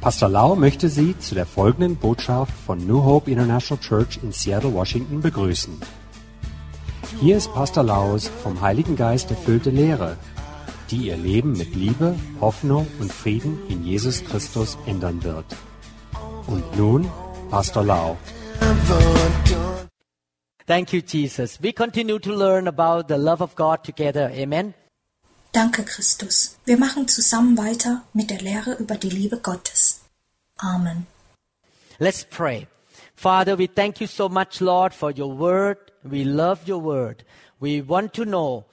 Pastor Lau möchte Sie zu der folgenden Botschaft von New Hope International Church in Seattle, Washington begrüßen. Hier ist Pastor Laus vom Heiligen Geist erfüllte Lehre, die Ihr Leben mit Liebe, Hoffnung und Frieden in Jesus Christus ändern wird. Und nun Pastor Lau. Thank you, Jesus. We continue to learn about the love of God together. Amen. Danke, Christus. Wir machen zusammen weiter mit der Lehre über die Liebe Gottes. Amen. Let's pray. Father, we thank you so much, Lord, for your word. We love your word. We want to know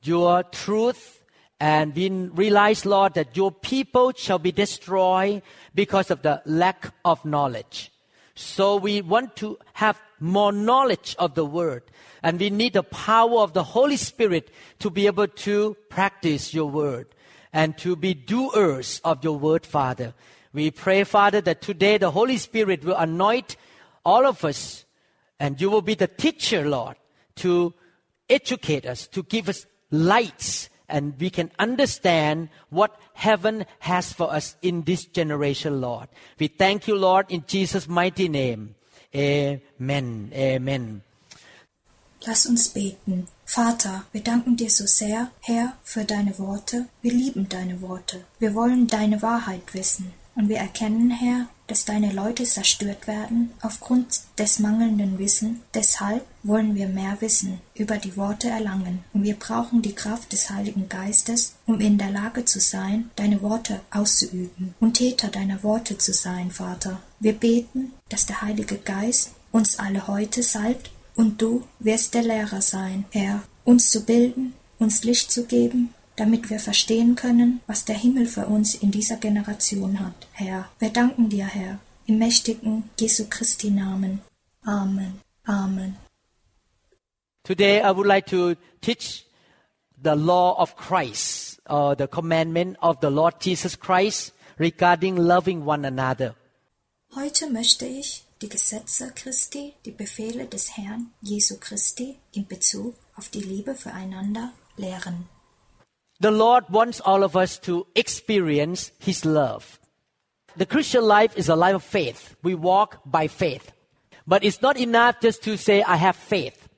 your truth. And we realize, Lord, that your people shall be destroyed because of the lack of knowledge. So we want to have more knowledge of the word. And we need the power of the Holy Spirit to be able to practice your word and to be doers of your word, Father. We pray, Father, that today the Holy Spirit will anoint all of us and you will be the teacher, Lord, to educate us, to give us lights and we can understand what heaven has for us in this generation, Lord. We thank you, Lord, in Jesus' mighty name. Amen. Amen. Lass uns beten. Vater, wir danken dir so sehr, Herr, für deine Worte. Wir lieben deine Worte. Wir wollen deine Wahrheit wissen. Und wir erkennen, Herr, dass deine Leute zerstört werden aufgrund des mangelnden Wissen. Deshalb wollen wir mehr Wissen über die Worte erlangen. Und wir brauchen die Kraft des Heiligen Geistes, um in der Lage zu sein, deine Worte auszuüben und Täter deiner Worte zu sein, Vater. Wir beten, dass der Heilige Geist uns alle heute salbt und du wirst der Lehrer sein, Herr, uns zu bilden, uns Licht zu geben, damit wir verstehen können, was der Himmel für uns in dieser Generation hat. Herr, wir danken dir, Herr, im mächtigen Jesu Christi Namen. Amen. Amen. Today I would like to teach the law of Christ, or the commandment of the Lord Jesus Christ regarding loving one another. Heute möchte ich die Gesetze Christi, die Befehle des Herrn Jesu Christi in Bezug auf die Liebe füreinander lehren. The Lord wants all of us to experience His love. The Christian life is a life of faith. We walk by faith. But it's not enough just to say, I have faith.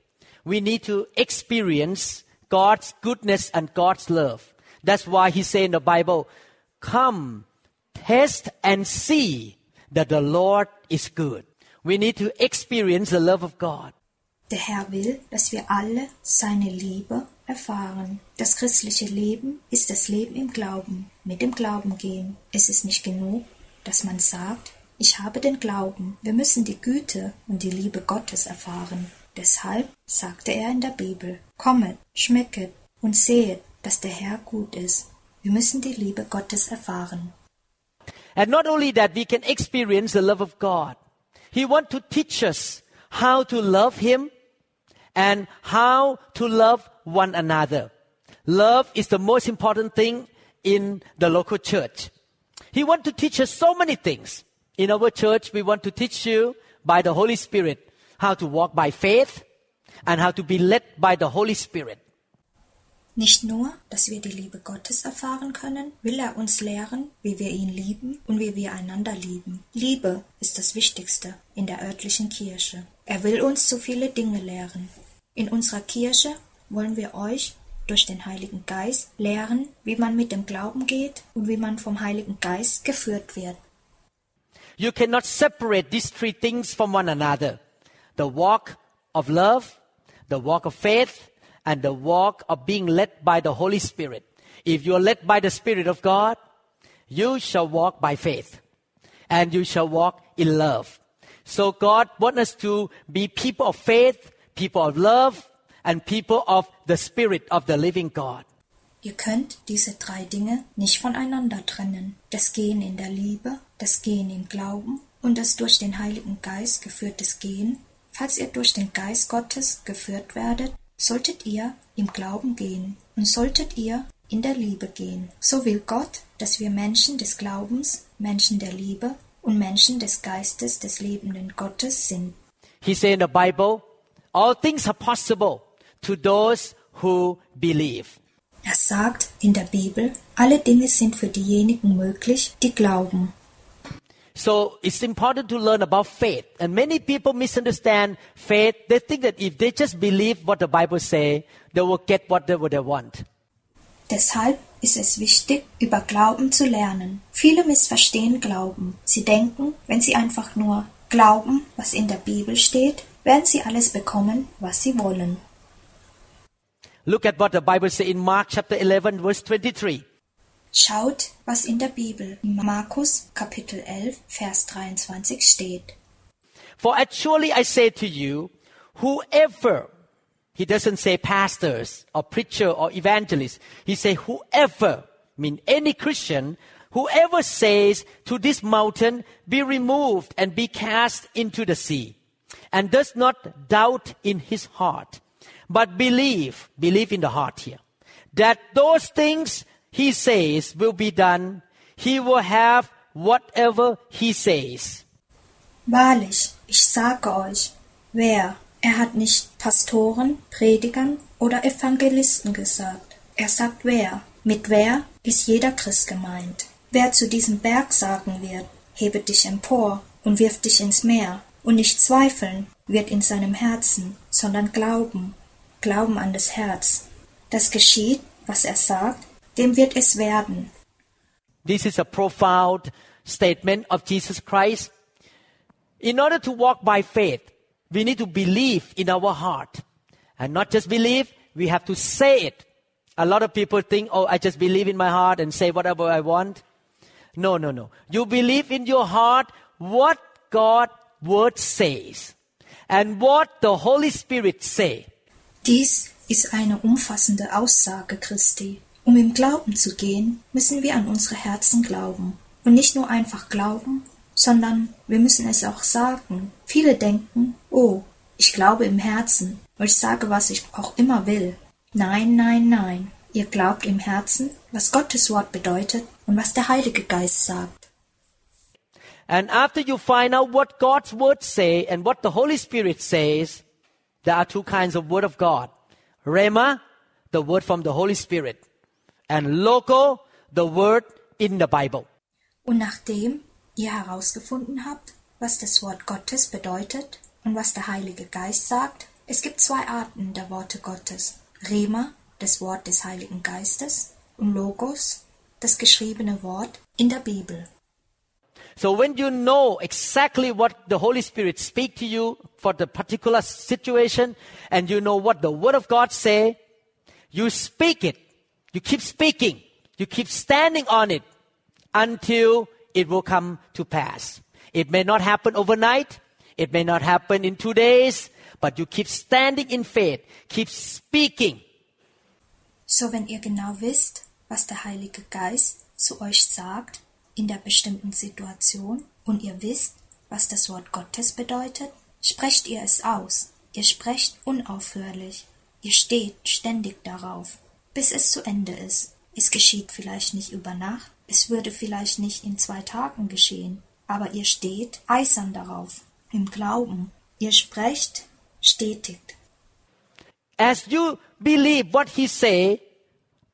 We need to experience God's goodness and God's love. That's why He said in the Bible, Come, test and see that the Lord is good. We need to experience the love of God. Der Herr will, dass wir alle seine Liebe erfahren. Das christliche Leben ist das Leben im Glauben, mit dem Glauben gehen. Es ist nicht genug, dass man sagt, ich habe den Glauben. Wir müssen die Güte und die Liebe Gottes erfahren. Deshalb sagte er in der Bibel, kommet, schmecket und sehet, dass der Herr gut ist. Wir müssen die Liebe Gottes erfahren. And not only that, we can experience the love of God. He wants to teach us how to love Him and how to love one another. Love is the most important thing in the local church. He wants to teach us so many things. In our church, we want to teach you by the Holy Spirit how to walk by faith and how to be led by the Holy Spirit. Nicht nur, dass wir die Liebe Gottes erfahren können, will er uns lehren, wie wir ihn lieben und wie wir einander lieben. Liebe ist das Wichtigste in der örtlichen Kirche. Er will uns so viele Dinge lehren. In unserer Kirche wollen wir euch durch den Heiligen Geist lehren, wie man mit dem Glauben geht und wie man vom Heiligen Geist geführt wird. You cannot separate these three things from one another. The walk of love, the walk of faith, and the walk of being led by the Holy Spirit. If you are led by the Spirit of God, you shall walk by faith and you shall walk in love. So God wants us to be people of faith, people of love, and people of the Spirit of the living God. Ihr könnt diese drei Dinge nicht voneinander trennen. Das Gehen in der Liebe, das Gehen im Glauben und das durch den Heiligen Geist geführtes Gehen. Falls ihr durch den Geist Gottes geführt werdet, solltet ihr im Glauben gehen und solltet ihr in der Liebe gehen. So will Gott, dass wir Menschen des Glaubens, Menschen der Liebe und Menschen des Geistes des lebenden Gottes sind. He said in the Bible, all things are possible to those who believe. Er sagt in der Bibel, alle Dinge sind für diejenigen möglich, die glauben. So it's important to learn about faith. And many people misunderstand faith. They think that if they just believe what the Bible say, they will get whatever they want. Deshalb ist es wichtig, über Glauben zu lernen. Viele missverstehen Glauben. Sie denken, wenn sie einfach nur glauben, was in der Bibel steht, werden sie alles bekommen, was sie wollen. Look at what the Bible says in Mark chapter 11 verse 23. Schaut, was in der Bibel Markus Kapitel 11 Vers 23 steht. For actually I say to you, whoever, he doesn't say pastors or preacher or evangelist, he say whoever, mean any Christian, whoever says to this mountain, be removed and be cast into the sea, and does not doubt in his heart, but believe, believe in the heart here, that those things he says will be done, he will have whatever he says. Wahrlich, ich sage euch, wer, er hat nicht Pastoren, Predigern oder Evangelisten gesagt. Er sagt wer. Mit wer ist jeder Christ gemeint. Wer zu diesem Berg sagen wird, hebe dich empor und wirf dich ins Meer, und nicht zweifeln wird in seinem Herzen, sondern glauben, glauben an das Herz. Das geschieht, was er sagt, dem wird es werden. This is a profound statement of Jesus Christ. In order to walk by faith, we need to believe in our heart. And not just believe, we have to say it. A lot of people think, oh, I just believe in my heart and say whatever I want. No, no, no. You believe in your heart what God word says and what the Holy Spirit say. Dies ist eine umfassende Aussage Christi. Um im Glauben zu gehen, müssen wir an unsere Herzen glauben. Und nicht nur einfach glauben, sondern wir müssen es auch sagen. Viele denken, oh, ich glaube im Herzen, weil ich sage, was ich auch immer will. Nein, nein, nein. Ihr glaubt im Herzen, was Gottes Wort bedeutet und was der Heilige Geist sagt. And after you find out what God's word say and what the Holy Spirit says, there are two kinds of word of God. Rema, the word from the Holy Spirit. And logo, the word in the Bible. Und nachdem ihr herausgefunden habt, was das Wort Gottes bedeutet und was der Heilige Geist sagt, es gibt zwei Arten der Worte Gottes. Rema, das Wort des Heiligen Geistes, und Logos, das geschriebene Wort in der Bibel. So when you know exactly what the Holy Spirit speak to you for the particular situation and you know what the word of God say, you speak it. You keep speaking. You keep standing on it until it will come to pass. It may not happen overnight. It may not happen in two days, but you keep standing in faith. Keep speaking. So wenn ihr genau wisst, was der Heilige Geist zu euch sagt in der bestimmten Situation und ihr wisst, was das Wort Gottes bedeutet, sprecht ihr es aus. Ihr sprecht unaufhörlich. Ihr steht ständig darauf, bis es zu Ende ist. Es geschieht vielleicht nicht über Nacht, es würde vielleicht nicht in zwei Tagen geschehen, aber ihr steht eisern darauf, im Glauben. Ihr sprecht stetig. As you believe what he say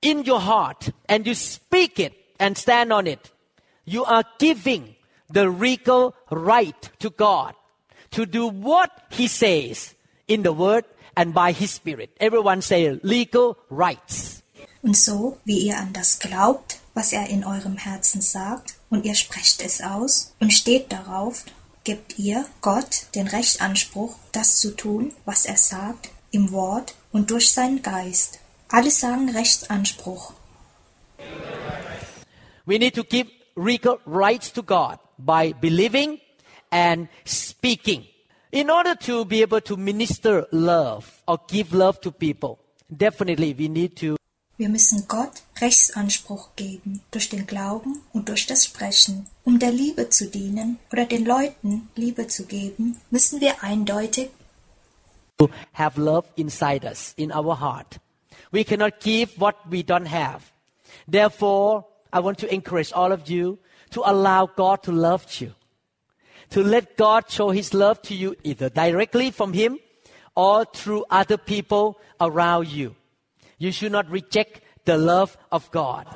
in your heart and you speak it and stand on it, you are giving the legal right to God to do what he says in the word and by his spirit. Everyone say legal rights. Und so, wie ihr an das glaubt, was er in eurem Herzen sagt, und ihr sprecht es aus und steht darauf, gebt ihr Gott den Rechtanspruch, das zu tun, was er sagt, im Wort und durch seinen Geist. Alle sagen Rechtsanspruch. We need to give legal rights to God by believing and speaking. In order to be able to minister love or give love to people, definitely we need to Wir müssen Gott Rechtsanspruch geben durch den Glauben und durch das Sprechen. Um der Liebe zu dienen oder den Leuten Liebe zu geben, müssen wir eindeutig have love inside us, in our heart. We cannot give what we don't have. Therefore, I want to encourage all of you to allow God to love you. To let God show His love to you either directly from Him or through other people around you. You should not reject the love of God.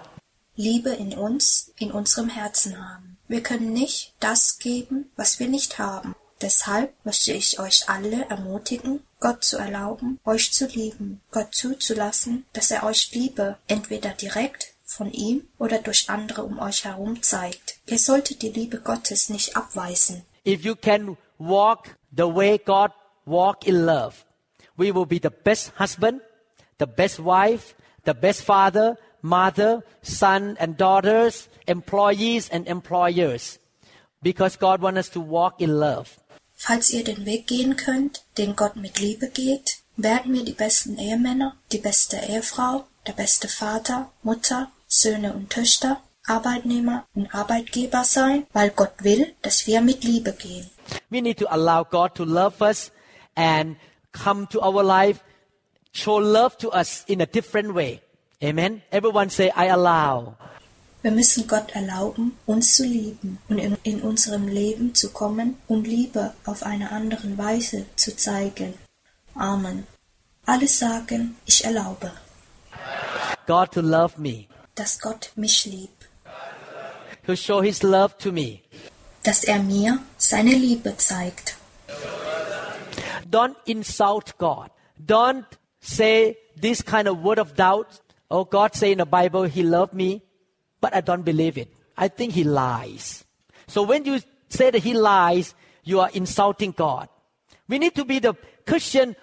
Liebe in uns, in unserem Herzen haben. Wir können nicht das geben, was wir nicht haben. Deshalb möchte ich euch alle ermutigen, Gott zu erlauben, euch zu lieben, Gott zuzulassen, dass er euch Liebe entweder direkt von ihm oder durch andere um euch herum zeigt. Ihr solltet die Liebe Gottes nicht abweisen. If you can walk the way God walk in love, we will be the best husband, the best wife, the best father, mother, son and daughters, employees and employers. Because God wants us to walk in love. Falls ihr den Weg gehen könnt, den Gott mit Liebe geht, werden wir die besten Ehemänner, die beste Ehefrau, der beste Vater, Mutter, Söhne und Töchter, Arbeitnehmer und Arbeitgeber sein, weil Gott will, dass wir mit Liebe gehen. We need to allow God to love us and come to our life, show love to us in a different way. Amen. Everyone say, I allow. Wir müssen Gott erlauben, uns zu lieben und in, in unserem Leben zu kommen, um Liebe auf eine andere Weise zu zeigen. Amen. Alle sagen, ich erlaube, God to love me, dass Gott mich liebt, to show His love to me. dass er mir seine Liebe zeigt. Don't insult God. Don't say this kind of word of doubt. Oh, God say in the Bible He loved me, but I don't believe it. I think He lies. So when you say that He lies, you are insulting God. We need to be the Christian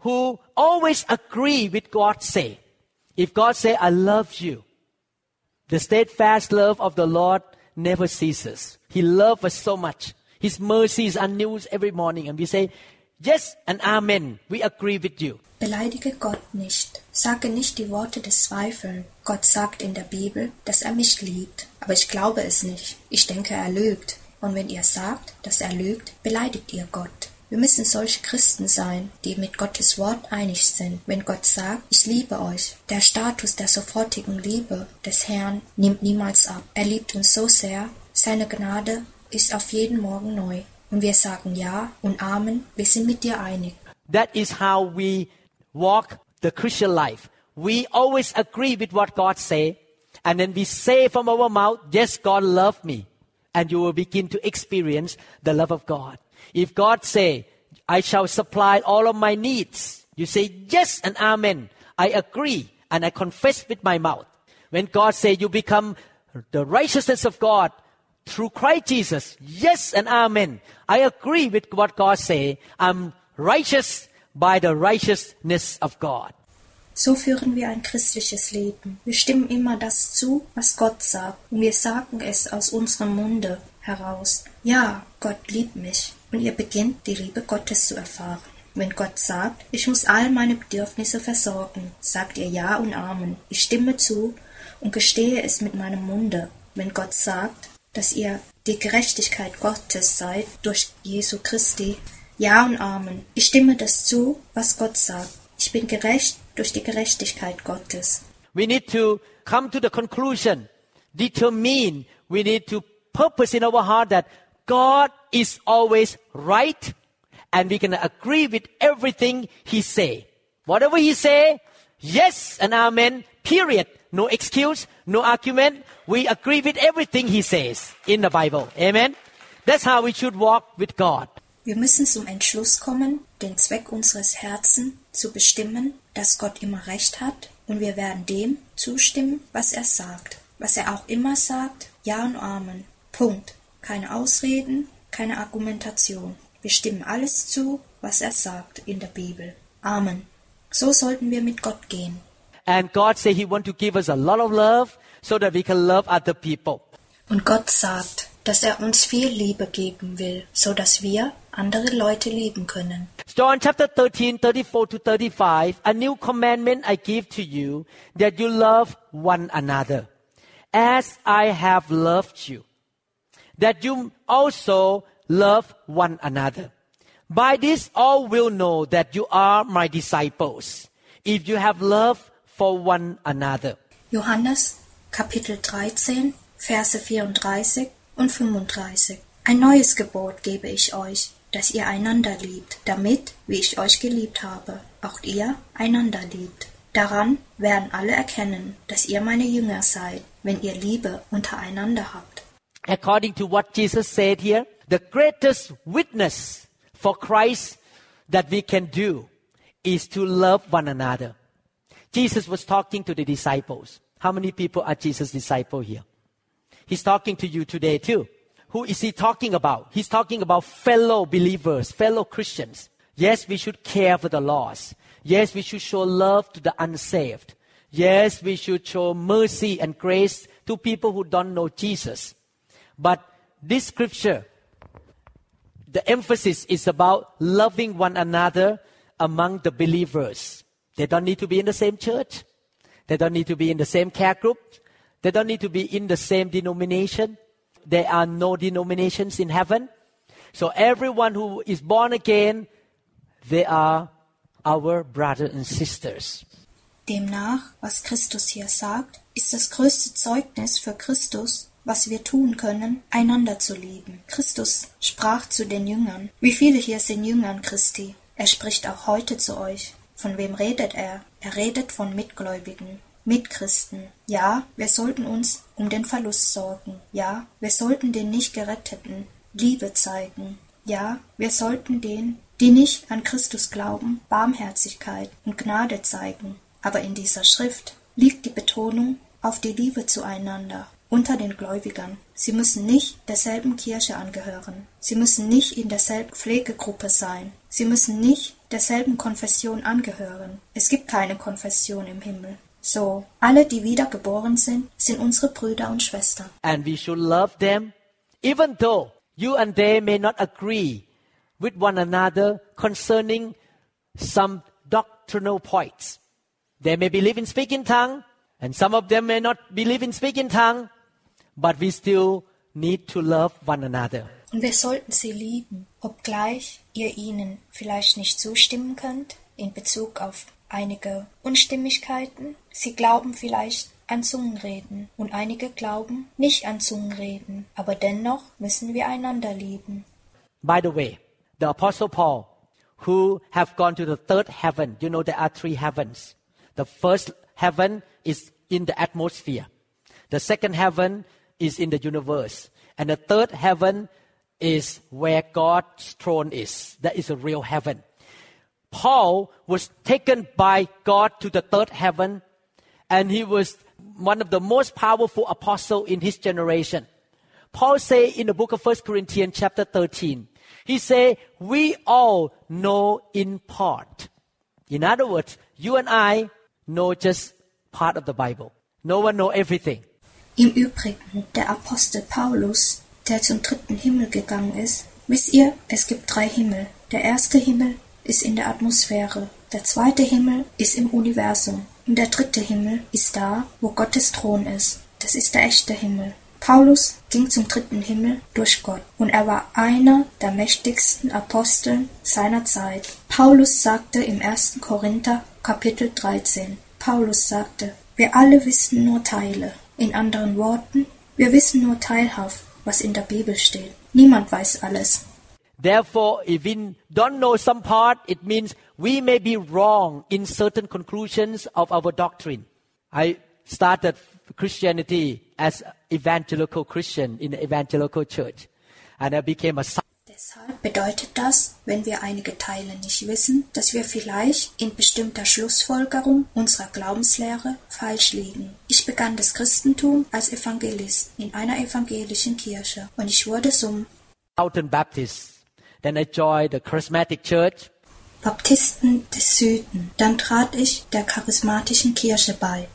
who always agree with God say. If God say, I love you, the steadfast love of the Lord never ceases. He loves us so much. His mercies are new every morning. And we say, Yes and Amen. We agree with you. Beleidige Gott nicht. Sage nicht die Worte des Zweifelns. Gott sagt in der Bibel, dass er mich liebt. Aber ich glaube es nicht. Ich denke, er lügt. Und wenn ihr sagt, dass er lügt, beleidigt ihr Gott. Wir müssen solche Christen sein, die mit Gottes Wort einig sind. Wenn Gott sagt, ich liebe euch, der Status der sofortigen Liebe des Herrn nimmt niemals ab. Er liebt uns so sehr, seine Gnade ist auf jeden Morgen neu. Und wir sagen Ja und Amen, wir sind mit dir einig. That is how we walk the Christian life. We always agree with what God say, and then we say from our mouth, "Yes, God loved me," and you will begin to experience the love of God. If God say, "I shall supply all of my needs," you say, "Yes and Amen." I agree and I confess with my mouth. When God say, "You become the righteousness of God," through Christ Jesus. Yes and amen. I agree with what God say. I'm righteous by the righteousness of God. So führen wir ein christliches Leben. Wir stimmen immer das zu, was Gott sagt, und wir sagen es aus unserem Munde heraus. Ja, Gott liebt mich. Und ihr beginnt die Liebe Gottes zu erfahren. Wenn Gott sagt, ich muss all meine Bedürfnisse versorgen, sagt ihr Ja und Amen. Ich stimme zu und gestehe es mit meinem Munde. Wenn Gott sagt, dass ihr die Gerechtigkeit Gottes seid durch Jesu Christi. Ja und Amen. Ich stimme das zu, was Gott sagt. Ich bin gerecht durch die Gerechtigkeit Gottes. We need to come to the conclusion, determine, we need to purpose in our heart that God is always right and we can agree with everything He say. Whatever He say, yes and amen, period. No excuse, no argument. We agree with everything He says in the Bible. Amen. That's how we should walk with God. Wir müssen zum Entschluss kommen, den Zweck unseres Herzen zu bestimmen, dass Gott immer recht hat, und wir werden dem zustimmen, was er sagt. Was er auch immer sagt, Ja und Amen. Punkt. Keine Ausreden, keine Argumentation. Wir stimmen alles zu, was er sagt in der Bibel. Amen. So sollten wir mit Gott gehen. And God said He want to give us a lot of love so that we can love other people. Und Gott sagt, dass er uns viel Liebe geben will, so dass wir andere Leute lieben können. John chapter 13, 34 to 35, a new commandment I give to you, that you love one another, as I have loved you, that you also love one another. By this all will know that you are my disciples, if you have love for one another. Johannes Kapitel 13, Verse 34 und 35. Ein neues Gebot gebe ich euch, dass ihr einander liebt, damit, wie ich euch geliebt habe, auch ihr einander liebt. Daran werden alle erkennen, dass ihr meine Jünger seid, wenn ihr Liebe untereinander habt. According to what Jesus said here, the greatest witness for Christ that we can do is to love one another. Jesus was talking to the disciples. How many people are Jesus' disciple here? He's talking to you today too. Who is he talking about? He's talking about fellow believers, fellow Christians. Yes, we should care for the lost. Yes, we should show love to the unsaved. Yes, we should show mercy and grace to people who don't know Jesus. But this scripture, the emphasis is about loving one another among the believers. They don't need to be in the same church. They don't need to be in the same care group. They don't need to be in the same denomination. There are no denominations in heaven. So everyone who is born again, they are our brothers and sisters. Demnach, was Christus hier sagt, ist das größte Zeugnis für Christus, was wir tun können, einander zu lieben. Christus sprach zu den Jüngern. Wie viele hier sind Jüngern Christi? Er spricht auch heute zu euch. Von wem redet er? Er redet von Mitgläubigen, Mitchristen. Ja, wir sollten uns um den Verlust sorgen. Ja, wir sollten den nicht Geretteten Liebe zeigen. Ja, wir sollten den, die nicht an Christus glauben, Barmherzigkeit und Gnade zeigen. Aber in dieser Schrift liegt die Betonung auf die Liebe zueinander unter den Gläubigern. Sie müssen nicht derselben Kirche angehören. Sie müssen nicht in derselben Pflegegruppe sein. Sie müssen nicht derselben Konfession angehören. Es gibt keine Konfession im Himmel. So, alle, die wiedergeboren sind, sind unsere Brüder und Schwestern. And we should love them, even though you and they may not agree with one another concerning some doctrinal points. They may believe in speaking tongue, and some of them may not believe in speaking tongue, but we still need to love one another. Und wir sollten sie lieben, obgleich ihr ihnen vielleicht nicht zustimmen könnt in Bezug auf einige Unstimmigkeiten. Sie glauben vielleicht an Zungenreden und einige glauben nicht an Zungenreden, aber dennoch müssen wir einander lieben. By the way, the Apostle Paul, who have gone to the third heaven, you know there are three heavens. The first heaven is in the atmosphere. The second heaven is in the universe. And the third heaven is where God's throne is. That is a real heaven. Paul was taken by God to the third heaven, and he was one of the most powerful apostle in his generation. Paul say in the book of 1 Corinthians chapter 13, he say, we all know in part. In other words, you and I know just part of the Bible. No one know everything. Im Übrigen, der Apostel Paulus, der zum dritten Himmel gegangen ist, wisst ihr, es gibt drei Himmel. Der erste Himmel ist in der Atmosphäre, der zweite Himmel ist im Universum und der dritte Himmel ist da, wo Gottes Thron ist. Das ist der echte Himmel. Paulus ging zum dritten Himmel durch Gott und er war einer der mächtigsten Aposteln seiner Zeit. Paulus sagte im 1. Korinther Kapitel 13, Paulus sagte, wir alle wissen nur Teile. In anderen Worten, wir wissen nur teilhaft, was in der Bibel steht. Niemand weiß alles. Therefore, if we don't know some part, it means we may be wrong in certain conclusions of our doctrine. I started Christianity as evangelical Christian in the evangelical church, and I became a Deshalb bedeutet das, wenn wir einige Teile nicht wissen, dass wir vielleicht in bestimmter Schlussfolgerung unserer Glaubenslehre falsch liegen. Ich begann das Christentum als Evangelist in einer evangelischen Kirche und ich wurde zum Mountain Baptist. Then I joined the Charismatic Church. Baptisten des Süden. Dann trat ich der charismatischen Kirche bei.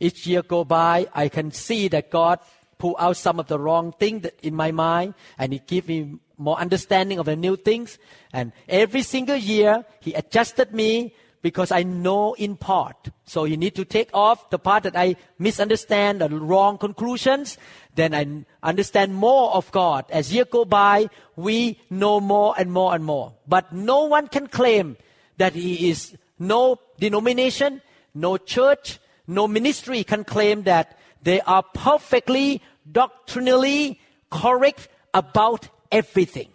Each year go by, I can see that God pull out some of the wrong thing in my mind, and He give me more understanding of the new things. And every single year, He adjusted me because I know in part. So you need to take off the part that I misunderstand, the wrong conclusions. Then I understand more of God. As year go by, we know more and more and more. But no one can claim that he is no denomination, no church, no ministry can claim that they are perfectly doctrinally correct about everything.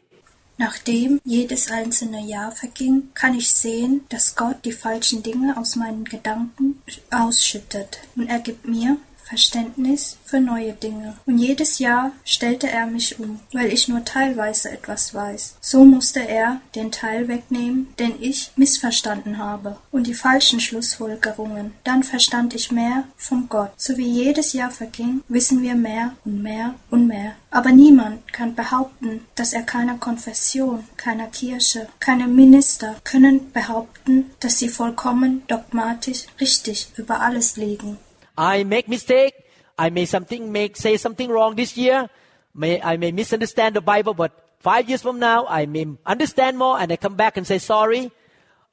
Nachdem jedes einzelne Jahr verging, kann ich sehen, dass Gott die falschen Dinge aus meinen Gedanken ausschüttet und er gibt mir Verständnis für neue Dinge. Und jedes Jahr stellte er mich um, weil ich nur teilweise etwas weiß. So musste er den Teil wegnehmen, den ich missverstanden habe, und die falschen Schlussfolgerungen. Dann verstand ich mehr von Gott. So wie jedes Jahr verging, wissen wir mehr und mehr und mehr. Aber niemand kann behaupten, dass er keiner Konfession, keiner Kirche, keinem Minister können behaupten, dass sie vollkommen dogmatisch richtig über alles liegen. I make mistake. I may something make say something wrong this year. May I may misunderstand the Bible, but five years from now I may understand more and I come back and say sorry.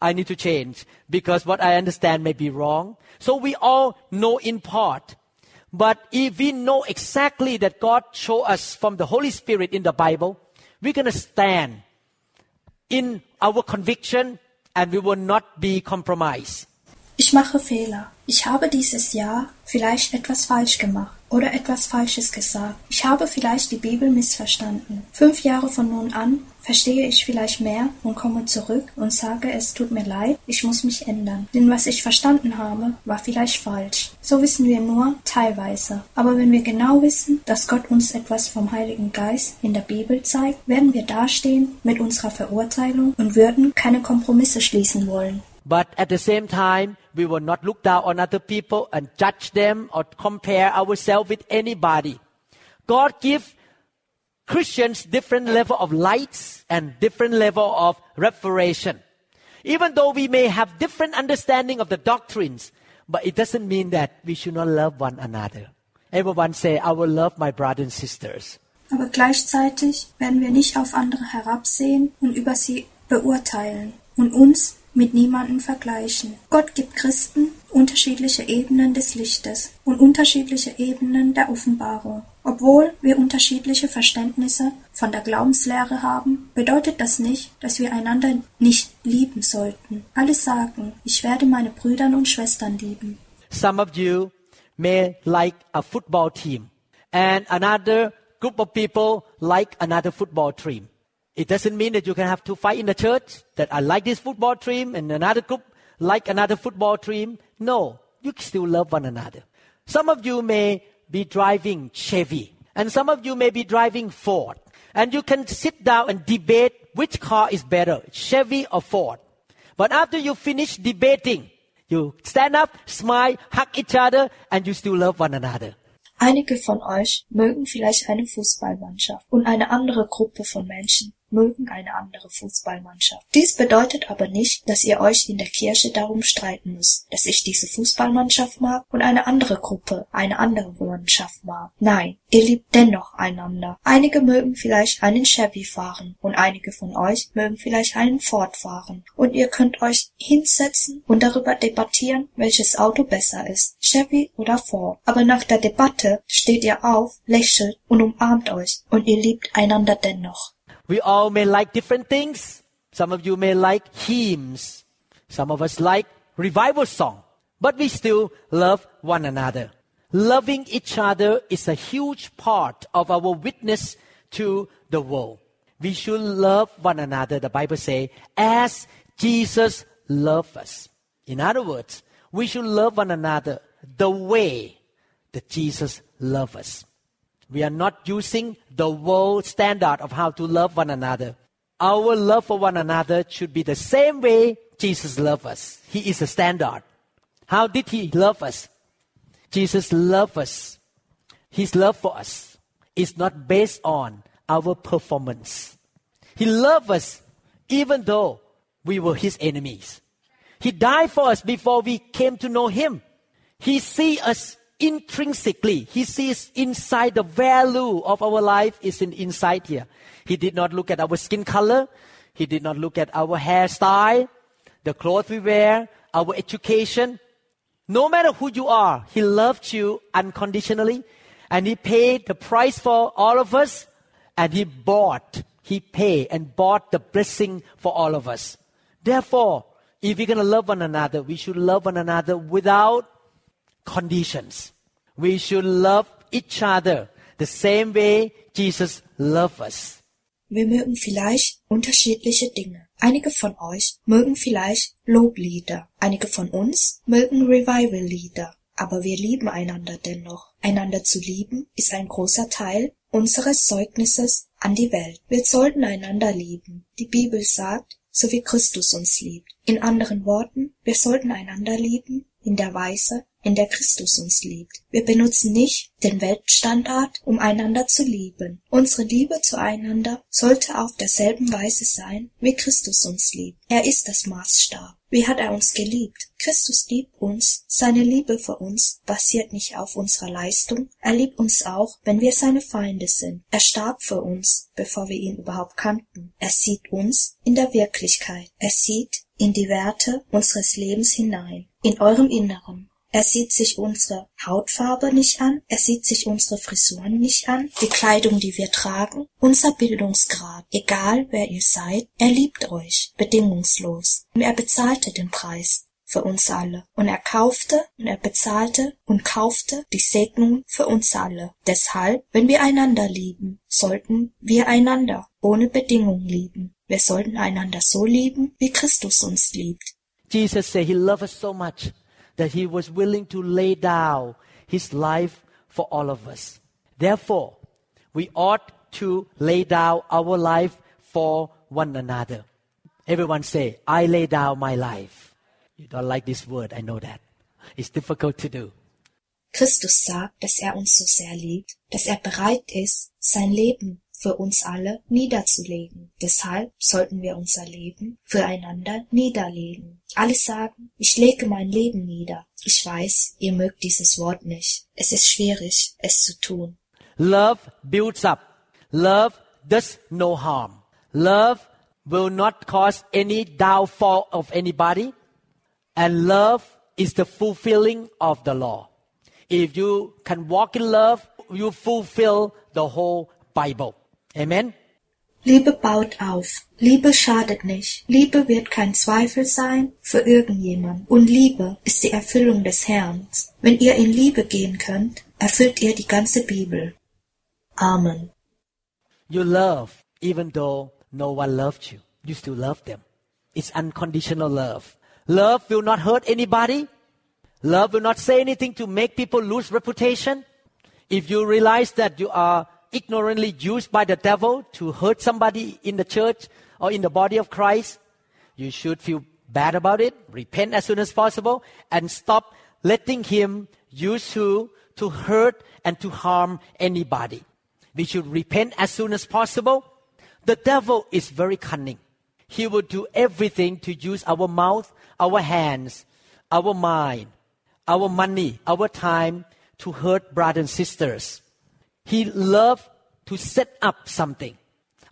I need to change because what I understand may be wrong. So we all know in part. But if we know exactly that God show us from the Holy Spirit in the Bible, we're gonna stand in our conviction and we will not be compromised. Ich mache Fehler. Ich habe dieses Jahr vielleicht etwas falsch gemacht oder etwas Falsches gesagt. Ich habe vielleicht die Bibel missverstanden. Fünf Jahre von nun an verstehe ich vielleicht mehr und komme zurück und sage, es tut mir leid, ich muss mich ändern. Denn was ich verstanden habe, war vielleicht falsch. So wissen wir nur teilweise. Aber wenn wir genau wissen, dass Gott uns etwas vom Heiligen Geist in der Bibel zeigt, werden wir dastehen mit unserer Verurteilung und würden keine Kompromisse schließen wollen. But at the same time, we will not look down on other people and judge them or compare ourselves with anybody. God give Christians different level of lights and different level of revelation. Even though we may have different understanding of the doctrines, but it doesn't mean that we should not love one another. Everyone say, I will love my brothers and sisters. Aber gleichzeitig werden wir nicht auf andere herabsehen und über sie beurteilen und uns mit niemandem vergleichen. Gott gibt Christen unterschiedliche Ebenen des Lichtes und unterschiedliche Ebenen der Offenbarung. Obwohl wir unterschiedliche Verständnisse von der Glaubenslehre haben, bedeutet das nicht, dass wir einander nicht lieben sollten. Alle sagen, ich werde meine Brüder und Schwestern lieben. Some of you may like a football team and another group of people like another football team. It doesn't mean that you can have to fight in the church that I like this football team and another group like another football team. No, you still love one another. Some of you may be driving Chevy and some of you may be driving Ford and you can sit down and debate which car is better, Chevy or Ford. But after you finish debating, you stand up, smile, hug each other and you still love one another. Einige von euch mögen vielleicht eine Fußballmannschaft und eine andere Gruppe von Menschen mögen eine andere Fußballmannschaft. Dies bedeutet aber nicht, dass ihr euch in der Kirche darum streiten müsst, dass ich diese Fußballmannschaft mag und eine andere Gruppe eine andere Mannschaft mag. Nein, ihr liebt dennoch einander. Einige mögen vielleicht einen Chevy fahren und einige von euch mögen vielleicht einen Ford fahren. Und ihr könnt euch hinsetzen und darüber debattieren, welches Auto besser ist, Chevy oder Ford. Aber nach der Debatte steht ihr auf, lächelt und umarmt euch und ihr liebt einander dennoch. We all may like different things. Some of you may like hymns. Some of us like revival song. But we still love one another. Loving each other is a huge part of our witness to the world. We should love one another, the Bible says, as Jesus loved us. In other words, we should love one another the way that Jesus loved us. We are not using the world standard of how to love one another. Our love for one another should be the same way Jesus loved us. He is a standard. How did he love us? Jesus loved us. His love for us is not based on our performance. He loved us even though we were his enemies. He died for us before we came to know him. He see us intrinsically. He sees inside the value of our life is in inside here. He did not look at our skin color. He did not look at our hairstyle, the clothes we wear, our education. No matter who you are, He loved you unconditionally and He paid the price for all of us and He bought, He paid and bought the blessing for all of us. Therefore, if we're going to love one another, we should love one another without conditions. We should love each other the same way Jesus loved us. Wir mögen vielleicht unterschiedliche Dinge. Einige von euch mögen vielleicht Loblieder. Einige von uns mögen Revival-Lieder. aber wir lieben einander dennoch. Einander zu lieben ist ein großer Teil unseres Zeugnisses an die Welt. Wir sollten einander lieben. Die Bibel sagt, so wie Christus uns liebt. In anderen Worten, wir sollten einander lieben in der Weise, in der Christus uns liebt. Wir benutzen nicht den Weltstandard, um einander zu lieben. Unsere Liebe zueinander sollte auf derselben Weise sein, wie Christus uns liebt. Er ist das Maßstab. Wie hat er uns geliebt? Christus liebt uns. Seine Liebe für uns basiert nicht auf unserer Leistung. Er liebt uns auch, wenn wir seine Feinde sind. Er starb für uns, bevor wir ihn überhaupt kannten. Er sieht uns in der Wirklichkeit. Er sieht in die Werte unseres Lebens hinein, in eurem Inneren. Er sieht sich unsere Hautfarbe nicht an, er sieht sich unsere Frisuren nicht an, die Kleidung, die wir tragen, unser Bildungsgrad. Egal wer ihr seid, er liebt euch bedingungslos. Und er bezahlte den Preis für uns alle. Und er kaufte und er bezahlte und kaufte die Segnung für uns alle. Deshalb, wenn wir einander lieben, sollten wir einander ohne Bedingung lieben. Wir sollten einander so lieben, wie Christus uns liebt. Jesus said he loved us so much that he was willing to lay down his life for all of us. Therefore, we ought to lay down our life for one another. Everyone say, I lay down my life. You don't like this word, I know that. It's difficult to do. Christus sagt, dass er uns so sehr liebt, dass er bereit ist, sein Leben für uns alle niederzulegen. Deshalb sollten wir unser Leben füreinander niederlegen. Alle sagen, ich lege mein Leben nieder. Ich weiß, ihr mögt dieses Wort nicht. Es ist schwierig, es zu tun. Love builds up. Love does no harm. Love will not cause any downfall of anybody. And love is the fulfilling of the law. If you can walk in love, you fulfill the whole Bible. Amen. Liebe baut auf. Liebe schadet nicht. Liebe wird kein Zweifel sein für irgendjemand. Und Liebe ist die Erfüllung des Herrn. Wenn ihr in Liebe gehen könnt, erfüllt ihr die ganze Bibel. Amen. You love even though no one loved you. You still love them. It's unconditional love. Love will not hurt anybody. Love will not say anything to make people lose reputation. If you realize that you are ignorantly used by the devil to hurt somebody in the church or in the body of Christ, you should feel bad about it, repent as soon as possible, and stop letting him use you to hurt and to harm anybody. We should repent as soon as possible. The devil is very cunning. He will do everything to use our mouth, our hands, our mind, our money, our time to hurt brothers and sisters. He loved to set up something.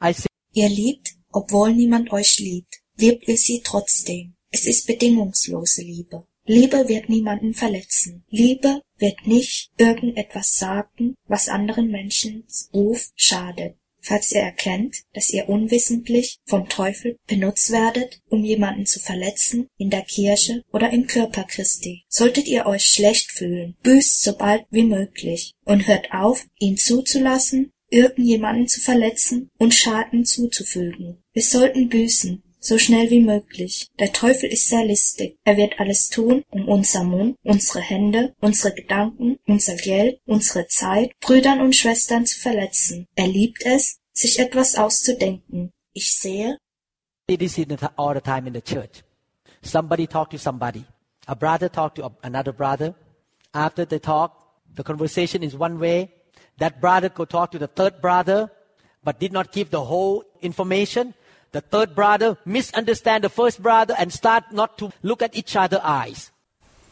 I say, Ihr liebt, obwohl niemand euch liebt. Liebt ihr sie trotzdem. Es ist bedingungslose Liebe. Liebe wird niemanden verletzen. Liebe wird nicht irgendetwas sagen, was anderen Menschens Ruf schadet. Falls ihr erkennt, dass ihr unwissentlich vom Teufel benutzt werdet, um jemanden zu verletzen, in der Kirche oder im Körper Christi, solltet ihr euch schlecht fühlen, büßt so bald wie möglich und hört auf, ihn zuzulassen, irgendjemanden zu verletzen und Schaden zuzufügen. Wir sollten büßen, so schnell wie möglich. Der Teufel ist sehr listig. Er wird alles tun, um unser Mund, unsere Hände, unsere Gedanken, unser Geld, unsere Zeit, Brüdern und Schwestern zu verletzen. Er liebt es, sich etwas auszudenken. Ich sehe, it is in the, all the time in the church. Somebody talk to somebody. A brother talk to another brother. After they talk, the conversation is one way. That brother go talk to the third brother, but did not give the whole information. The third brother misunderstand the first brother and start not to look at each other eyes.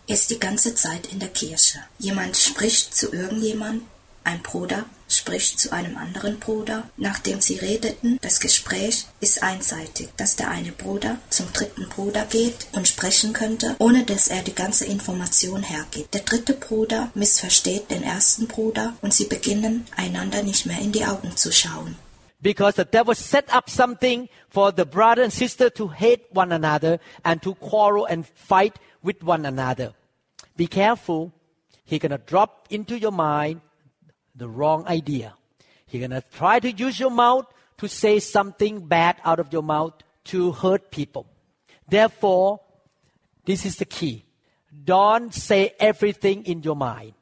ist die ganze Zeit in der Kirche. Jemand spricht zu irgendjemand, ein Bruder spricht zu einem anderen Bruder, nachdem sie redeten, das Gespräch ist einseitig, dass der eine Bruder zum dritten Bruder geht und sprechen könnte, ohne dass er die ganze Information hergibt. Der dritte Bruder missversteht den ersten Bruder und sie beginnen einander nicht mehr in die Augen zu schauen. Because the devil set up something for the brother and sister to hate one another and to quarrel and fight with one another. Be careful. He's gonna drop into your mind the wrong idea. He's gonna try to use your mouth to say something bad out of your mouth to hurt people. Therefore, this is the key. don't say everything in your mind.